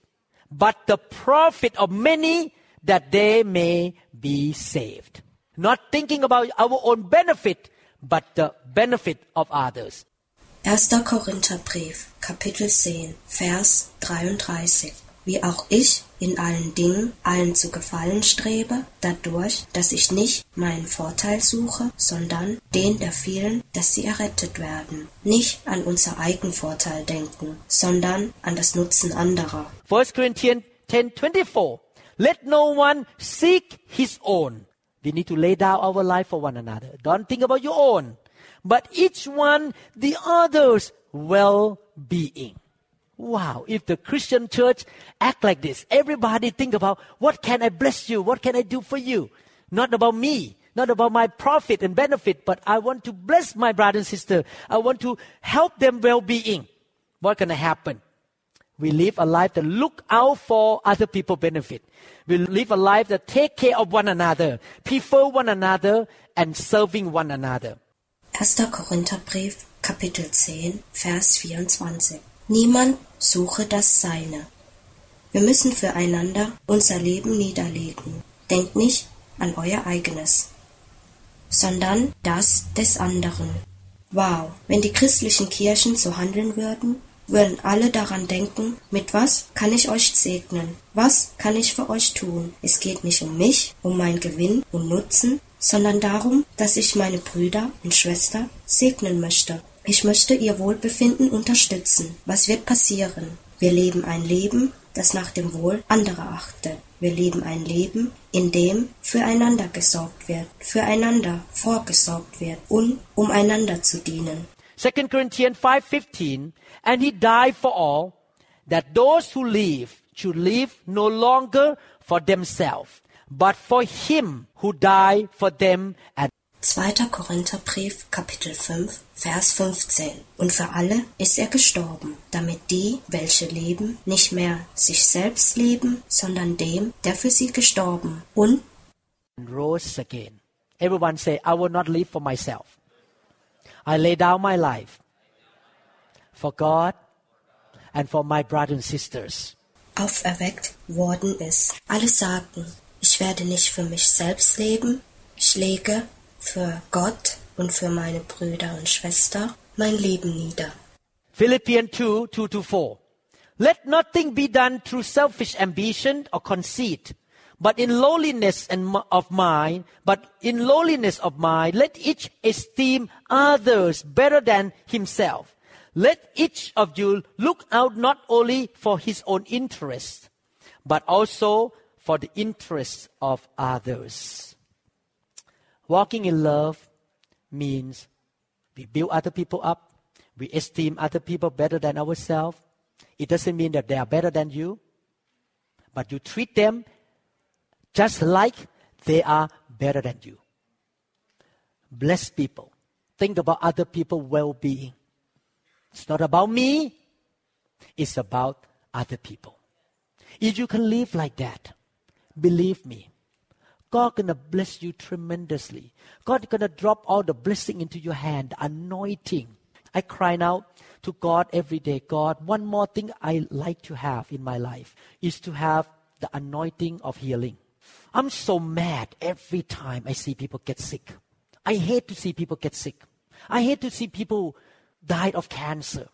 but the profit of many that they may be saved not thinking about our own benefit but the benefit of others 1. Korintherbrief, Kapitel 10, Vers 33. Wie auch ich in allen Dingen allen zu gefallen strebe, dadurch, dass ich nicht meinen Vorteil suche, sondern den der vielen, dass sie errettet werden. Nicht an unser Eigenvorteil denken, sondern an das Nutzen anderer. 1 Corinthians 10:24 Let no one seek his own. We need to lay down our life for one another. Don't think about your own, but each one the other's well-being. Wow, if the Christian church act like this, everybody think about what can I bless you? What can I do for you? Not about me, not about my profit and benefit, but I want to bless my brother and sister. I want to help them well-being. What gonna happen? We live a life that look out for other people benefit. We live a life that take care of one another, prefer one another, and serving one another. 1. Korintherbrief, Kapitel 10, Vers 24. Niemand suche das Seine. Wir müssen füreinander unser Leben niederlegen. Denkt nicht an euer eigenes, sondern das des anderen. Wow, wenn die christlichen Kirchen so handeln würden, würden alle daran denken, mit was kann ich euch segnen? Was kann ich für euch tun? Es geht nicht um mich, um mein Gewinn und Nutzen, sondern darum, dass ich meine Brüder und Schwester segnen möchte. Ich möchte ihr Wohlbefinden unterstützen. Was wird passieren? Wir leben ein Leben, das nach dem Wohl anderer achtet. Wir leben ein Leben, in dem füreinander gesorgt wird, füreinander vorgesorgt wird und um einander zu dienen. 2 Corinthians 5:15 and he died for all that those who live should live no longer for themselves but for him who died for them and 2. Korintherbrief, Kapitel 5, Vers 15. Und für alle ist er gestorben, damit die, welche leben, nicht mehr sich selbst leben, sondern dem, der für sie gestorben und rose again. Everyone say, I will not live for myself. I lay down my life for God and for my brothers and sisters. auferweckt worden ist. Alle sagten, ich werde nicht für mich selbst leben, ich lege für Gott und für meine Brüder und Schwester mein Leben nieder. Philippians 2 2 to 4. Let nothing be done through selfish ambition or conceit, but in lowliness and of mind, but in lowliness of mind, let each esteem others better than himself. Let each of you look out not only for his own interest, but also for the interests of others. Walking in love means we build other people up, we esteem other people better than ourselves. It doesn't mean that they are better than you, but you treat them just like they are better than you. Bless people. Think about other people's well being. It's not about me, it's about other people. If you can live like that, believe me, God gonna bless you tremendously. God gonna drop all the blessing into your hand, anointing. I cry out to God every day. God, one more thing I like to have in my life is to have the anointing of healing. I'm so mad every time I see people get sick. I hate to see people get sick. I hate to see people die of cancer.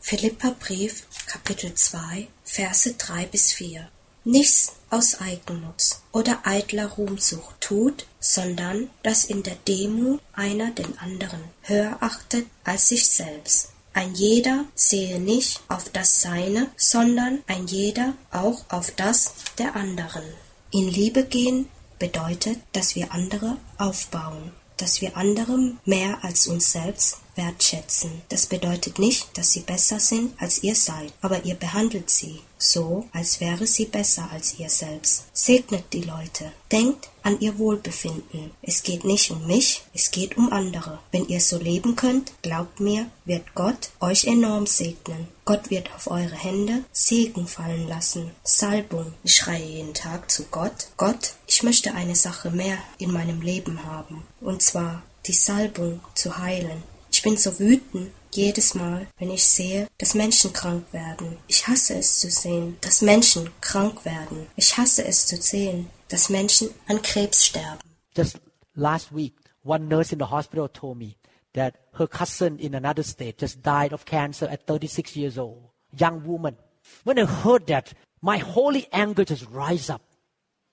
Philippa Brief, Kapitel 2, Verse 3 bis 4. Nichts aus Eigennutz oder eitler Ruhmsucht tut, sondern dass in der Demut einer den anderen höher achtet als sich selbst. Ein jeder sehe nicht auf das Seine, sondern ein jeder auch auf das der anderen. In Liebe gehen bedeutet, dass wir andere aufbauen, dass wir andere mehr als uns selbst wertschätzen. Das bedeutet nicht, dass sie besser sind, als ihr seid, aber ihr behandelt sie so, als wäre sie besser als ihr selbst. Segnet die Leute. Denkt an ihr Wohlbefinden. Es geht nicht um mich, es geht um andere. Wenn ihr so leben könnt, glaubt mir, wird Gott euch enorm segnen. Gott wird auf eure Hände Segen fallen lassen. Salbung. Ich schreie jeden Tag zu Gott. Gott, ich möchte eine Sache mehr in meinem Leben haben. Und zwar die Salbung zu heilen. Ich bin so wütend jedes Mal, wenn ich sehe, dass Menschen krank werden. Ich hasse es zu sehen, dass Menschen krank werden. Ich hasse es zu sehen, dass Menschen an Krebs sterben. Just last week, one nurse in the hospital told me that her cousin in another state just died of cancer at 36 years old, young woman. When I heard that, my holy anger just rise up.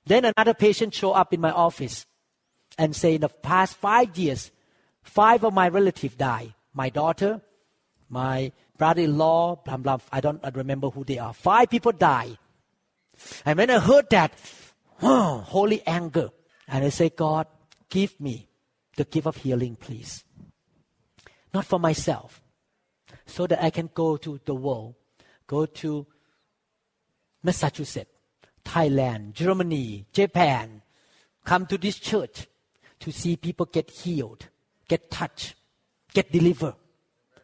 Then another patient show up in my office and say in the past five years, five of my relatives died. My daughter, my brother-in-law, blah, blah, I don't I remember who they are. Five people die. And when I heard that, holy anger. And I say, God, give me the gift of healing, please. Not for myself, so that I can go to the world, go to Massachusetts, Thailand, Germany, Japan, come to this church to see people get healed, get touched, get delivered.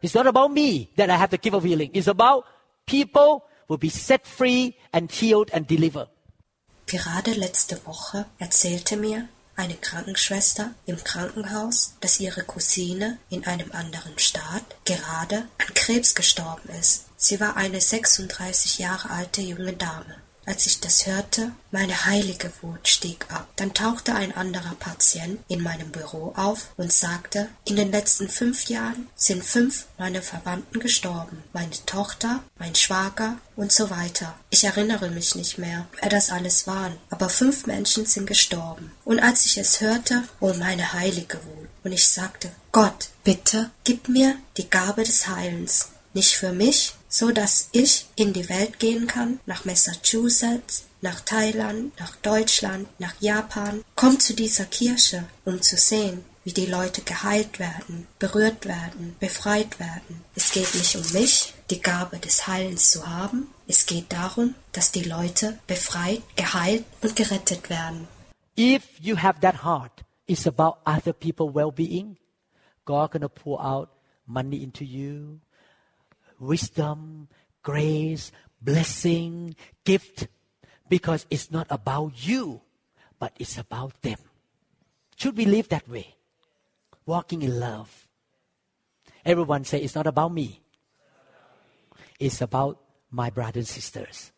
It's not about me that I have the gift of healing. It's about people will be set free and healed and delivered. Gerade letzte Woche erzählte mir eine Krankenschwester im Krankenhaus, dass ihre Cousine in einem anderen Staat gerade an Krebs gestorben ist. Sie war eine 36 Jahre alte junge Dame. Als ich das hörte, meine heilige Wut stieg ab. Dann tauchte ein anderer Patient in meinem Büro auf und sagte, in den letzten fünf Jahren sind fünf meiner Verwandten gestorben. Meine Tochter, mein Schwager und so weiter. Ich erinnere mich nicht mehr, wer das alles waren, aber fünf Menschen sind gestorben. Und als ich es hörte, oh meine heilige Wut, und ich sagte, Gott, bitte, gib mir die Gabe des Heilens, nicht für mich, so dass ich in die Welt gehen kann, nach Massachusetts, nach Thailand, nach Deutschland, nach Japan. Komm zu dieser Kirche, um zu sehen, wie die Leute geheilt werden, berührt werden, befreit werden. Es geht nicht um mich, die Gabe des Heilens zu haben. Es geht darum, dass die Leute befreit, geheilt und gerettet werden. If you have that heart, it's about other people well-being. God gonna pour out money into you, wisdom, grace, blessing, gift, because it's not about you, but it's about them. Should we live that way? Walking in love. Everyone say it's not about me. It's about my brothers and sisters.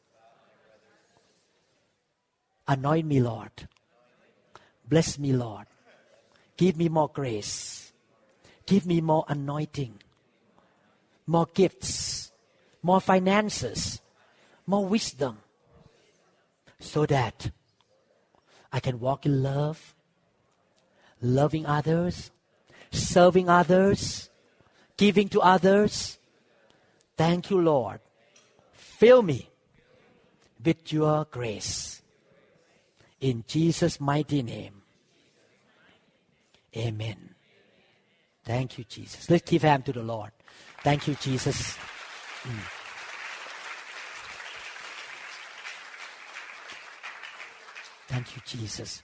Anoint me, Lord. Bless me, Lord. Give me more grace. Give me more anointing more gifts, more finances, more wisdom, so that I can walk in love, loving others, serving others, giving to others. Thank you, Lord. Fill me with your grace. In Jesus' mighty name. Amen. Thank you, Jesus. Let's give hand to the Lord. Thank you, Jesus. Thank you, Jesus.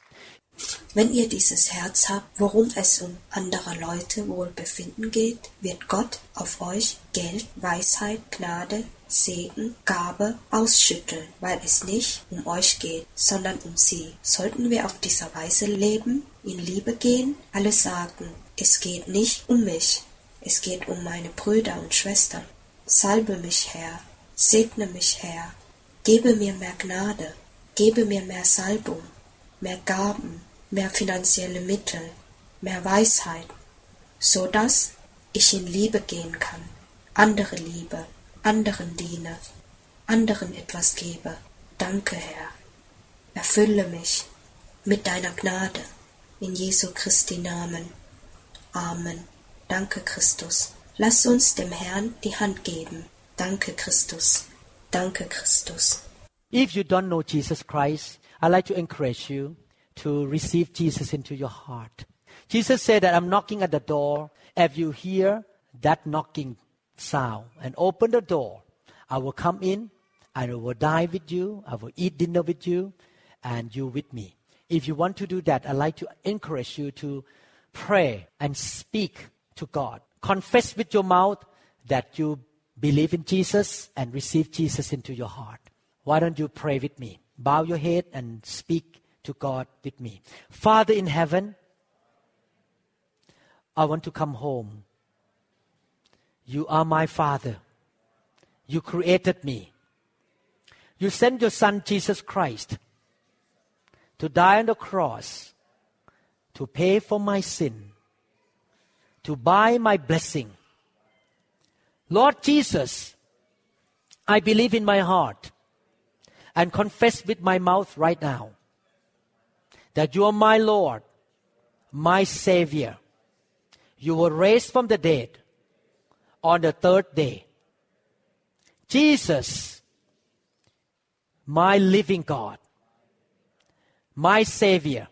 Wenn ihr dieses Herz habt, worum es um anderer Leute Wohlbefinden geht, wird Gott auf euch Geld, Weisheit, Gnade, Segen, Gabe ausschütteln, weil es nicht um euch geht, sondern um sie. Sollten wir auf dieser Weise leben, in Liebe gehen, alle sagen, es geht nicht um mich, es geht um meine Brüder und Schwestern. Salbe mich, Herr, segne mich, Herr, gebe mir mehr Gnade, gebe mir mehr Salbung, mehr Gaben, mehr finanzielle Mittel, mehr Weisheit, so dass ich in Liebe gehen kann, andere liebe, anderen diene, anderen etwas gebe. Danke, Herr. Erfülle mich mit deiner Gnade in Jesu Christi Namen. Amen. Danke, Christus. Lass uns dem Herrn die Hand geben. Danke, Christus. Danke, Christus. If you don't know Jesus Christ, I'd like to encourage you to receive Jesus into your heart. Jesus said that I'm knocking at the door. If you hear that knocking sound and open the door, I will come in I will dine with you. I will eat dinner with you and you with me. If you want to do that, I'd like to encourage you to pray and speak to God. Confess with your mouth that you believe in Jesus and receive Jesus into your heart. Why don't you pray with me? Bow your head and speak to God with me. Father in heaven, I want to come home. You are my Father. You created me. You sent your Son, Jesus Christ, to die on the cross, to pay for my sin, to buy my blessing. Lord Jesus, I believe in my heart and confess with my mouth right now that you are my Lord, my Savior. You were raised from the dead on the third day. Jesus, my living God, my Savior.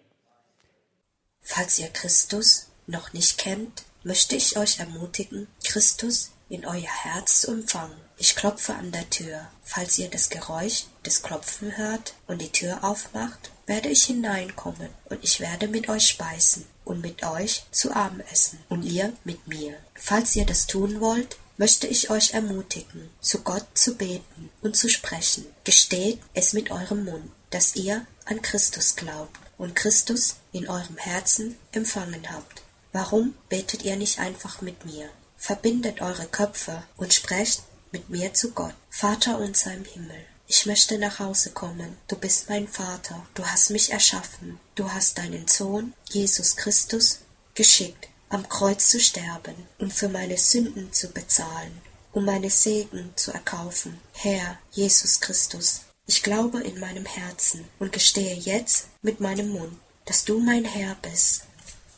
Falls ihr Christus noch nicht kennt, möchte ich euch ermutigen, Christus in euer Herz zu empfangen. Ich klopfe an der Tür. Falls ihr das Geräusch des Klopfen hört und die Tür aufmacht, werde ich hineinkommen und ich werde mit euch speisen und mit euch zu Abend essen und ihr mit mir. Falls ihr das tun wollt, möchte ich euch ermutigen, zu Gott zu beten und zu sprechen. Gesteht es mit eurem Mund, dass ihr an Christus glaubt und Christus in eurem Herzen empfangen habt. Warum betet ihr nicht einfach mit mir? Verbindet eure Köpfe und sprecht mit mir zu Gott. Vater unser im Himmel, ich möchte nach Hause kommen. Du bist mein Vater. Du hast mich erschaffen. Du hast deinen Sohn, Jesus Christus, geschickt, am Kreuz zu sterben und für meine Sünden zu bezahlen, um meine Segen zu erkaufen. Herr Jesus Christus, ich glaube in meinem Herzen und gestehe jetzt mit meinem Mund, dass du mein Herr bist,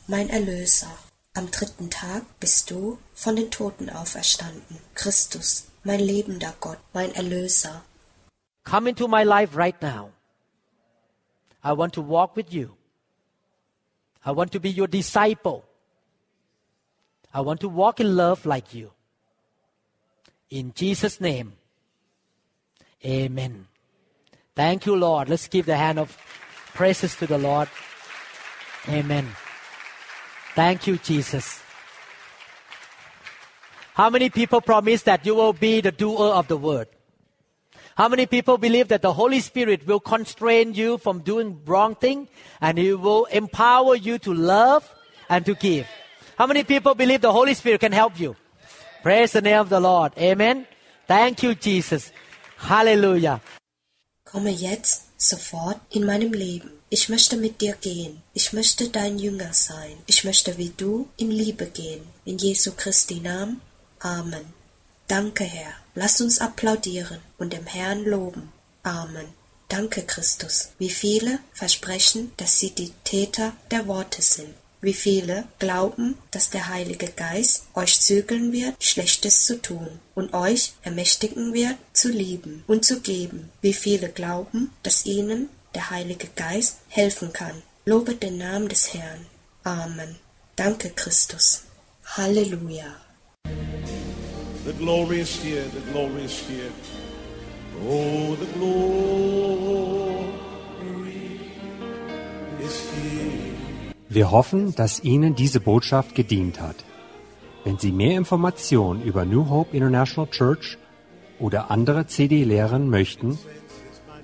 mein Erlöser. Am dritten Tag bist du von den Toten auferstanden. Christus, mein lebender Gott, mein Erlöser. Come into my life right now. I want to walk with you. I want to be your disciple. I want to walk in love like you. In Jesus' name, amen. Thank you, Lord. Let's give the hand of praises to the Lord. Amen. Thank you, Jesus. How many people promise that you will be the doer of the word? How many people believe that the Holy Spirit will constrain you from doing wrong thing and He will empower you to love and to give? How many people believe the Holy Spirit can help you? Praise the name of the Lord. Amen. Thank you, Jesus. Hallelujah. Komme jetzt sofort in meinem Leben. Ich möchte mit dir gehen. Ich möchte dein Jünger sein. Ich möchte wie du in Liebe gehen. In Jesu Christi Namen. Amen. Danke, Herr. Lass uns applaudieren und dem Herrn loben. Amen. Danke, Christus. Wie viele versprechen, dass sie die Täter der Worte sind. Wie viele glauben, dass der Heilige Geist euch zügeln wird, Schlechtes zu tun und euch ermächtigen wird, zu lieben und zu geben. Wie viele glauben, dass ihnen der Heilige Geist helfen kann. Lobe den Namen des Herrn. Amen. Danke, Christus. Halleluja. The glory is here, the glory is here. Oh, the glory is here. Wir hoffen, dass Ihnen diese Botschaft gedient hat. Wenn Sie mehr Informationen über New Hope International Church oder andere CD-Lehren möchten,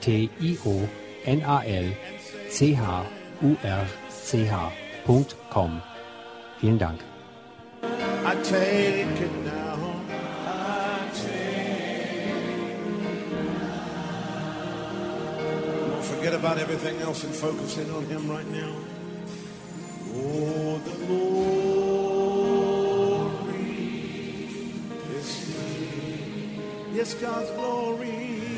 N-A-T-I-O-N-A-L-C-H-U-R-C-H.com. Vielen Dank. I take it now. Forget about everything else and focus in on Him right now. Oh, the glory is here. Yes, God's glory.